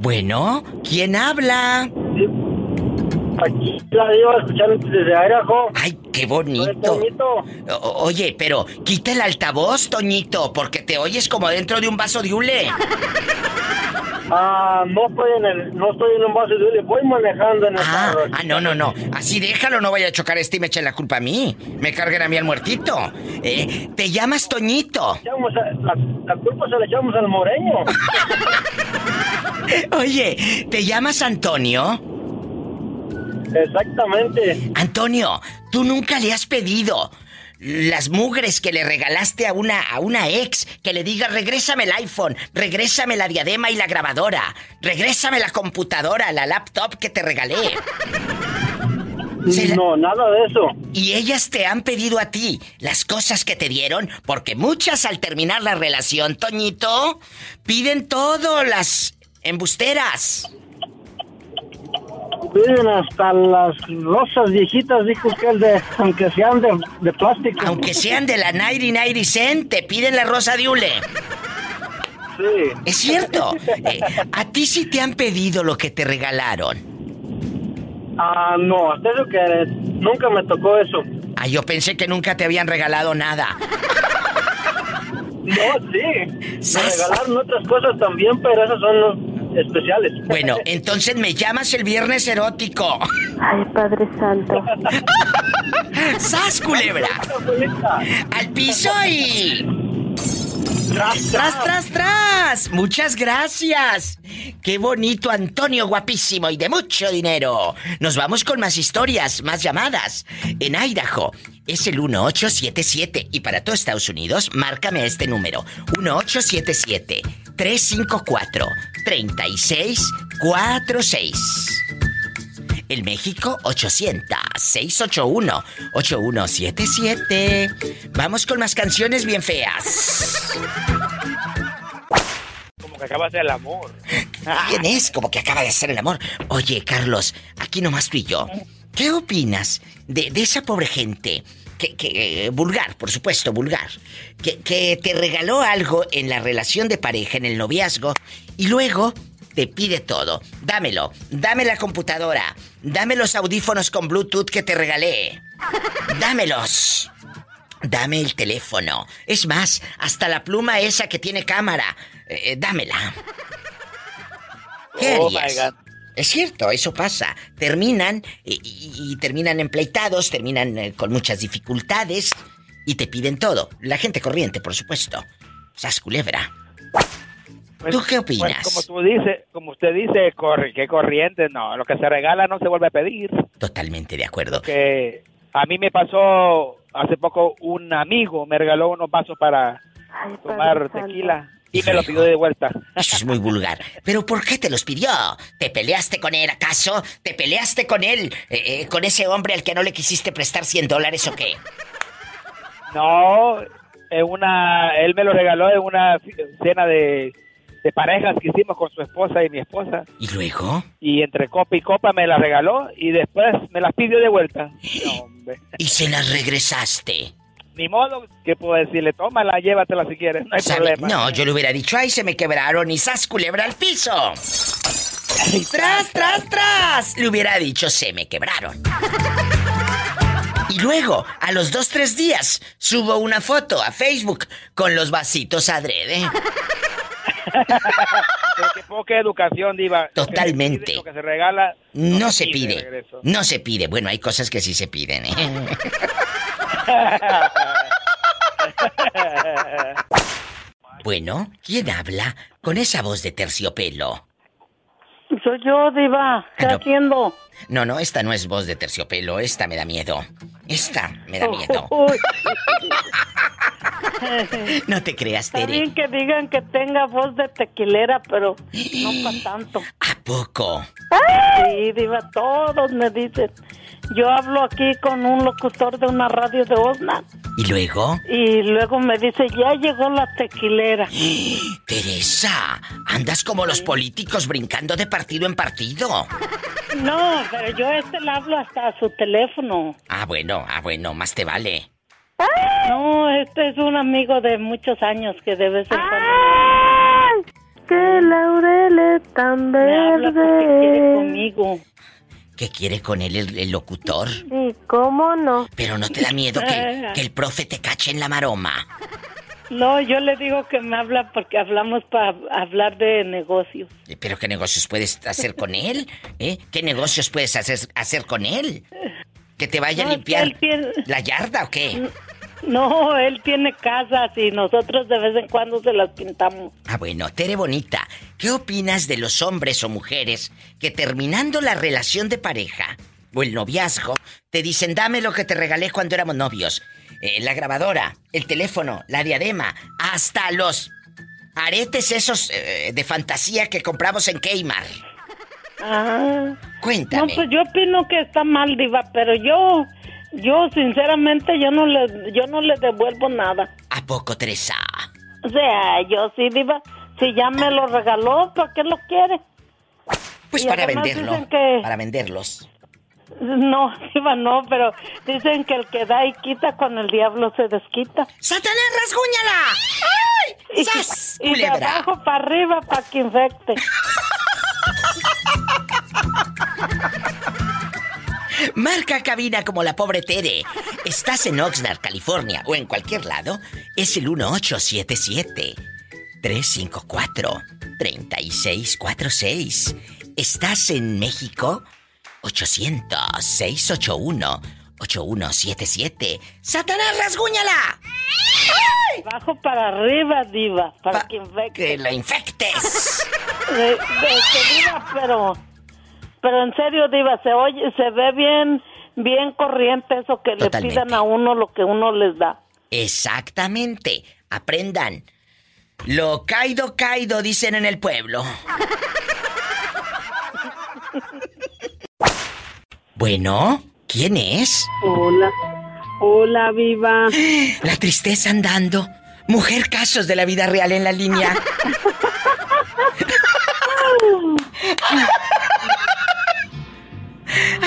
B: Bueno, ¿quién habla?
T: Aquí la iba a escuchar desde Idaho.
B: Ay, qué bonito. O- oye, pero quita el altavoz, Toñito, porque te oyes como dentro de un vaso de hule.
T: Ah, no estoy en el, no estoy en un vaso de hule, voy manejando en el
B: Ah,
T: carro.
B: ah, no, no, no. Así déjalo, no vaya a chocar este y me echen la culpa a mí. Me carguen a mí al muertito. Eh, te llamas Toñito.
T: La, la culpa se la echamos al moreño.
B: Oye, ¿te llamas Antonio?
T: Exactamente.
B: Antonio, tú nunca le has pedido las mugres que le regalaste a una a una ex que le diga regrésame el iPhone, regrésame la diadema y la grabadora, regrésame la computadora, la laptop que te regalé.
T: No, nada de eso.
B: Y ellas te han pedido a ti las cosas que te dieron, porque muchas al terminar la relación, Toñito, piden todo las embusteras.
T: Piden hasta las rosas viejitas, dijo que el de, aunque sean de, de plástico.
B: Aunque sean de la 99 cent, te piden la rosa de hule.
T: Sí.
B: Es cierto. Eh, a ti sí te han pedido lo que te regalaron.
T: Ah, no, hasta eso que nunca me tocó eso.
B: Ah, yo pensé que nunca te habían regalado nada.
T: No, sí. Me regalaron otras cosas también, pero esas son
Q: especiales.
B: Bueno, entonces me llamas el viernes erótico.
E: Ay, Padre Santo.
B: ¡Sas, culebra! ¡Al piso y... ¡Tras, tras, tras, tras! Muchas gracias. Qué bonito, Antonio, guapísimo y de mucho dinero. Nos vamos con más historias, más llamadas. En Idaho es el 1877 y para todo Estados Unidos, márcame este número. 1877 354 3646. El México 800-681-8177. Vamos con más canciones bien feas.
R: Como que acaba de hacer el amor.
B: ¿Quién es? Como que acaba de hacer el amor. Oye, Carlos, aquí nomás tú y yo. ¿Qué opinas de, de esa pobre gente? Que, que, eh, vulgar, por supuesto, vulgar. Que, que te regaló algo en la relación de pareja, en el noviazgo, y luego te pide todo. Dámelo, dame la computadora, dame los audífonos con Bluetooth que te regalé. Dámelos. Dame el teléfono. Es más, hasta la pluma esa que tiene cámara. Eh, dámela. ¿Qué
R: Oh,
B: harías?
R: my God.
B: Es cierto, eso pasa. Terminan y, y- y terminan empleitados, terminan eh, con muchas dificultades y te piden todo. La gente corriente, por supuesto. Sas culebra. ¿Tú qué opinas?
R: Pues, como tú dices, como usted dice, corre, qué corriente, no, lo que se regala no se vuelve a pedir.
B: Totalmente de acuerdo.
R: Que a mí me pasó hace poco un amigo me regaló unos vasos para tomar tequila y me lo pidió de vuelta.
B: Eso es muy vulgar. ¿Pero por qué te los pidió? ¿Te peleaste con él acaso? ¿Te peleaste con él? eh, eh, ¿Con ese hombre al que no le quisiste prestar 100 dólares o qué?
R: No, en una, él me lo regaló en una cena de, de parejas que hicimos con su esposa y mi esposa.
B: ¿Y luego?
R: Y entre copa y copa me la regaló y después me las pidió de vuelta. No, hombre.
B: Y se las regresaste.
R: Ni modo, ¿qué puedo decirle? Tómala, llévatela si quieres, no hay
B: ¿Sabe?
R: problema.
B: No, yo le hubiera dicho, ay, se me quebraron y sas culebra al piso. ¡Tras, tras, tras! Le hubiera dicho, se me quebraron. Y luego, a los dos, tres días, subo una foto a Facebook con los vasitos adrede.
R: Qué poca educación, Diva.
B: Totalmente.
R: Lo que se regala
B: No se
R: de
B: pide.
R: regreso.
B: No se pide. Bueno, hay cosas que sí se piden, ¿eh? Bueno, ¿quién habla con esa voz de terciopelo?
H: Soy yo, Diva. ¿Qué
B: Ah, no.
H: haciendo?
B: No, no, esta no es voz de terciopelo, esta me da miedo. Esta me da miedo. No te creas,
H: Está
B: Tere.
H: bien que digan que tenga voz de tequilera, pero no para tanto.
B: ¿A poco?
H: Sí, Diva, todos me dicen. Yo hablo aquí con un locutor de una radio de Osna
B: ¿Y luego?
H: y luego me dice, ya llegó la tequilera.
B: Teresa, andas como los políticos brincando de partido en partido.
H: No, pero yo a este le hablo hasta a su teléfono.
B: Ah, bueno, ah, bueno, más te vale.
H: No, este es un amigo de muchos años que de vez en cuando
E: ¡Qué laureles tan
H: me habla porque quiere conmigo.
B: ¿Qué quiere con él el, el locutor?
E: ¿Y cómo no?
B: Pero no te da miedo que, que el profe te cache en la maroma.
H: No, yo le digo que me habla porque hablamos para hablar de negocios.
B: ¿Pero qué negocios puedes hacer con él? ¿Eh? ¿Qué negocios puedes hacer, hacer con él? ¿Que te vaya
H: No,
B: a limpiar
H: él
B: la yarda o qué?
H: No, él tiene casas y nosotros de vez en cuando se las pintamos.
B: Ah, bueno, Tere Bonita, ¿qué opinas de los hombres o mujeres que terminando la relación de pareja o el noviazgo te dicen dame lo que te regalé cuando éramos novios? Eh, la grabadora, el teléfono, la diadema, hasta los aretes esos eh, de fantasía que compramos en Kmart.
H: Ah.
B: Cuéntame.
H: No, pues yo opino que está mal, diva, pero yo, yo sinceramente yo no le, yo no le devuelvo nada.
B: ¿A poco, Teresa?
H: O sea, yo sí, diva, si ya me lo regaló, ¿para qué lo quiere?
B: Pues
H: Y
B: para venderlo.
H: que-
B: Para venderlos.
H: No, diva, no, pero dicen que el que da y quita con el diablo se desquita.
B: ¡Satanás, rasguñala! ¡Ay! ¡Sas,
H: Y de
B: culebra!
H: abajo para arriba para que infecte.
B: Marca cabina como la pobre Tere. Estás en Oxnard, California o en cualquier lado. Es el 1877 354 6646. ¿Estás en México? 800-681-8177. ¡Satanás, rasguñala!
H: Bajo para arriba, diva, para que infecte.
B: Que la infectes.
H: De- de- diva, pero, pero en serio, diva, se oye, se ve bien, bien corriente eso que
B: Totalmente.
H: le pidan a uno lo que uno les da.
B: Exactamente. Aprendan. Lo caído, caído, dicen en el pueblo. Bueno, ¿quién es?
K: Hola. Hola, viva.
B: La tristeza andando. Mujer casos de la vida real en la línea.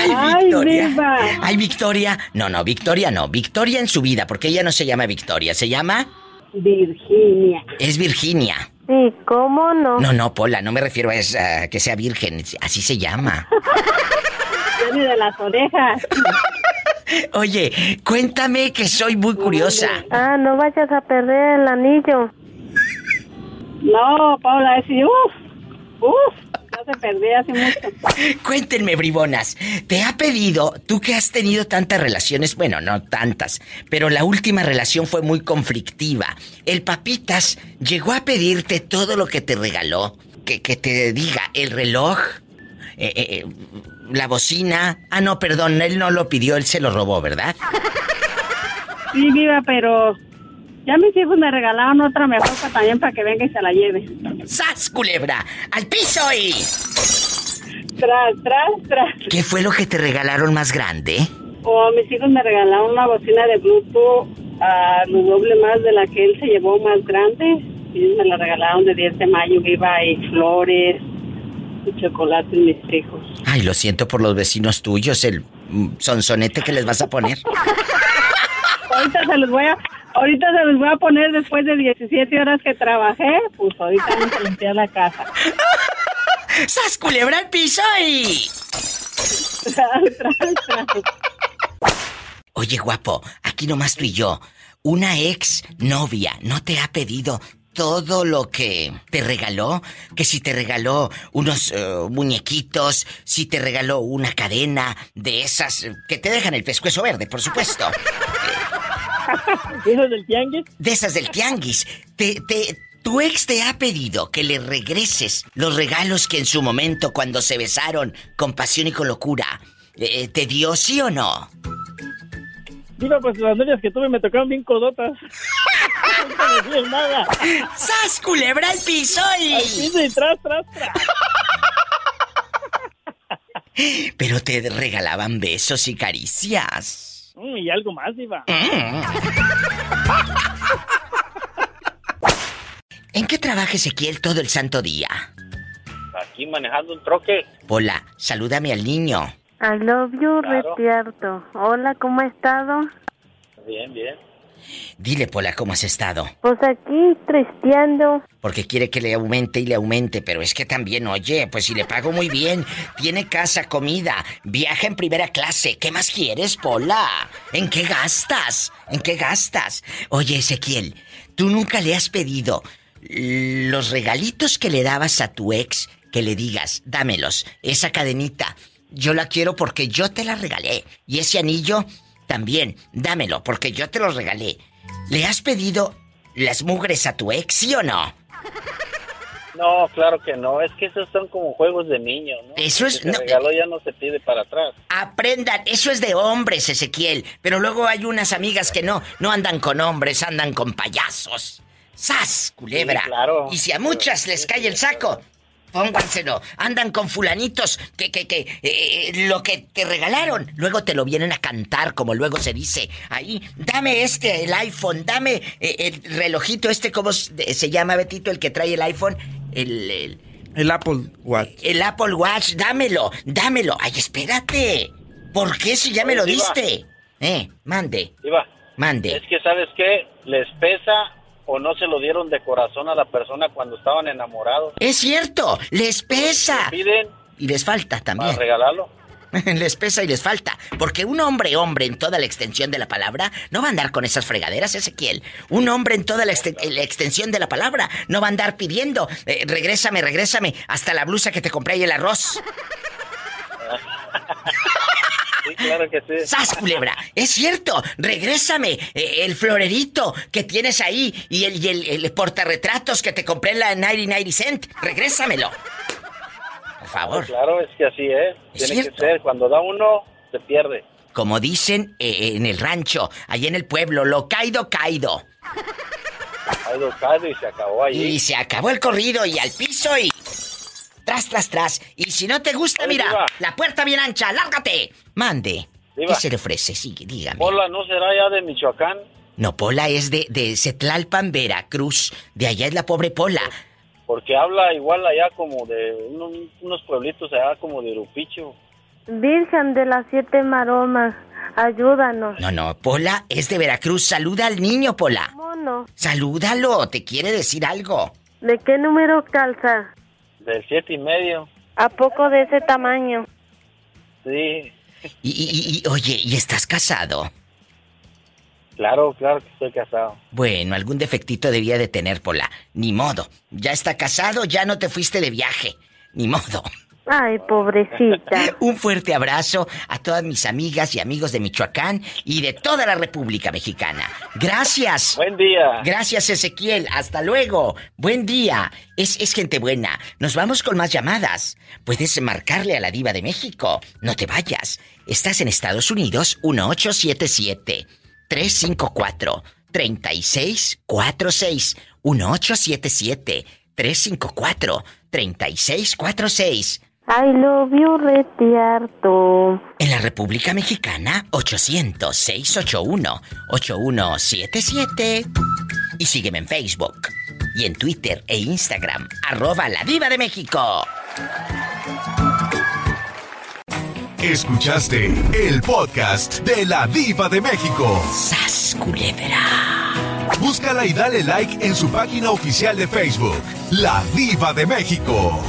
B: Ay,
K: Ay,
B: Victoria. Ay, Victoria. No, no, Victoria no. Victoria en su vida, porque ella no se llama Victoria, se llama...
K: Virginia.
B: Es Virginia.
E: Sí, ¿cómo no?
B: No, no, Pola, no me refiero a, esa- que sea virgen, así se llama.
K: Ni de las orejas.
B: Oye, cuéntame que soy muy curiosa.
E: Ah, no vayas a perder el anillo.
K: No, Paula, es uff, uff, ya se perdió hace mucho.
B: Cuéntenme, bribonas, ¿te ha pedido, tú que has tenido tantas relaciones, bueno, no tantas, pero la última relación fue muy conflictiva? El papitas llegó a pedirte todo lo que te regaló, que, que te diga el reloj, eh, eh, eh, la bocina. Ah, no, perdón, él no lo pidió, él se lo robó, ¿verdad?
K: Sí, viva, pero ya mis hijos me regalaron otra mejor para también para que venga y se la lleve.
B: ¡Sas, culebra! ¡Al piso y!
K: Tras, tras, tras.
B: ¿Qué fue lo que te regalaron más grande?
K: O mis hijos me regalaron una bocina de Bluetooth a lo doble más de la que él se llevó más grande. Y me la regalaron de 10 de mayo, viva, y flores, y chocolate mis hijos.
B: Ay, lo siento por los vecinos tuyos, el sonsonete que les vas a poner.
K: Ahorita se los voy a, ahorita se los voy a poner después de 17 horas que trabajé, pues ahorita vamos a limpiar la casa.
B: ¡Sas, culebra al piso y! Oye, guapo, aquí nomás tú y yo. Una ex novia no te ha pedido todo lo que te regaló, que si te regaló unos eh, muñequitos, si te regaló una cadena de esas que te dejan el pescuezo verde, por supuesto.
G: ¿Eso del tianguis?
B: De esas del tianguis. Te, te, tu ex te ha pedido que le regreses los regalos que en su momento, cuando se besaron con pasión y con locura, eh, te dio, ¿sí o no?
G: Diva, pues las novias que tuve me tocaron bien codotas. Me nada.
B: ¡Sas, culebra al piso y...
G: Al piso y tras, tras, tras.
B: Pero te regalaban besos y caricias.
G: Mm, y algo más, Diva.
B: ¿En qué trabaja Ezequiel todo el santo día?
N: Aquí manejando un troque.
B: Hola, salúdame al niño.
E: I love you,
N: Claro.
E: Hola, ¿cómo ha estado?
N: Bien, bien.
B: Dile, Pola, ¿cómo has estado?
E: Pues aquí, tristeando.
B: Porque quiere que le aumente y le aumente, pero es que también, oye, pues si le pago muy bien, tiene casa, comida, viaja en primera clase, ¿qué más quieres, Pola? ¿En qué gastas? ¿En qué gastas? Oye, Ezequiel, ¿tú nunca le has pedido los regalitos que le dabas a tu ex, que le digas, dámelos, esa cadenita, yo la quiero porque yo te la regalé, y ese anillo, también, dámelo, porque yo te lo regalé. ¿Le has pedido las mugres a tu ex, sí o no?
N: No, claro que no. Es que esos son como juegos de niños, ¿no?
B: Eso es-
N: Si
B: no-
N: regaló ya no se pide para atrás.
B: Aprendan, eso es de hombres, Ezequiel. Pero luego hay unas amigas que no, no andan con hombres, andan con payasos. ¡Sas, culebra!
N: Sí, claro.
B: Y si a muchas les cae el saco, pónganselo. Andan con fulanitos que, que, que, eh, lo que te regalaron, luego te lo vienen a cantar, como luego se dice. Ahí, dame este, el iPhone, dame eh, el relojito este, ¿cómo se llama, Betito, el que trae el iPhone? El... el
U: El Apple Watch.
B: el Apple Watch, dámelo, dámelo. Ay, espérate. ¿Por qué si ya me lo diste? Eh, mande,
N: Iba,
B: mande.
N: es que ¿sabes qué? Les pesa o no se lo dieron de corazón a la persona cuando estaban enamorados.
B: Es cierto, les pesa.
N: Piden
B: Y les falta
N: para
B: también.
N: regalarlo.
B: les pesa y les falta. Porque un hombre, hombre, en toda la extensión de la palabra, no va a andar con esas fregaderas, Ezequiel. Un hombre en toda la, extensión de la palabra no va a andar pidiendo, eh, regrésame, regrésame, hasta la blusa que te compré y el arroz.
N: Sí, claro que sí.
B: ¡Sas, culebra! Es cierto, regrésame eh, el florerito que tienes ahí y el, y el, portarretratos que te compré en la 90 cent. Regrésamelo. Por favor.
N: claro, es que así es. Tiene que ser. Cuando da uno, se pierde.
B: Como dicen eh, en el rancho, allá en el pueblo, lo caído, caído.
N: Caído, caído y se acabó ahí.
B: Y se acabó el corrido y al piso y tras, tras, tras. Y si no te gusta, mira, la puerta bien ancha, lárgate. Mande. ¿Qué se le ofrece? Sí, dígame.
N: ¿Pola no será ya de Michoacán?
B: No, Pola es de, de Cetlalpan, Veracruz. De allá es la pobre Pola.
N: Porque habla igual allá como de unos, pueblitos allá como de Rupicho.
E: Virgen de las siete maromas, ayúdanos.
B: No, no, Pola es de Veracruz. Saluda al niño, Pola.
E: ¿Cómo no?
B: Salúdalo, te quiere decir algo.
E: ¿De qué número calza?
N: Del siete y medio.
E: ¿A poco de ese tamaño?
N: Sí.
B: Y, y, y, oye, ¿y estás casado?
N: Claro, claro que estoy casado.
B: Bueno, algún defectito debía de tener, Pola. Ni modo. Ya está casado, ya no te fuiste de viaje. Ni modo.
E: Ay, pobrecita.
B: Un fuerte abrazo a todas mis amigas y amigos de Michoacán y de toda la República Mexicana. Gracias.
N: Buen día.
B: Gracias, Ezequiel. Hasta luego. Buen día. Es, es gente buena. Nos vamos con más llamadas. Puedes marcarle a la diva de México. No te vayas. Estás en Estados Unidos 1877 354 3646 1877 354 3646
E: I love you, Retiarto.
B: En la República Mexicana, 800-681-8177. Y sígueme en Facebook y en Twitter e Instagram, arroba la diva de México.
V: Escuchaste el podcast de la diva de México.
B: ¡Sas,
V: Búscala y dale like en su página oficial de Facebook, La Diva de México.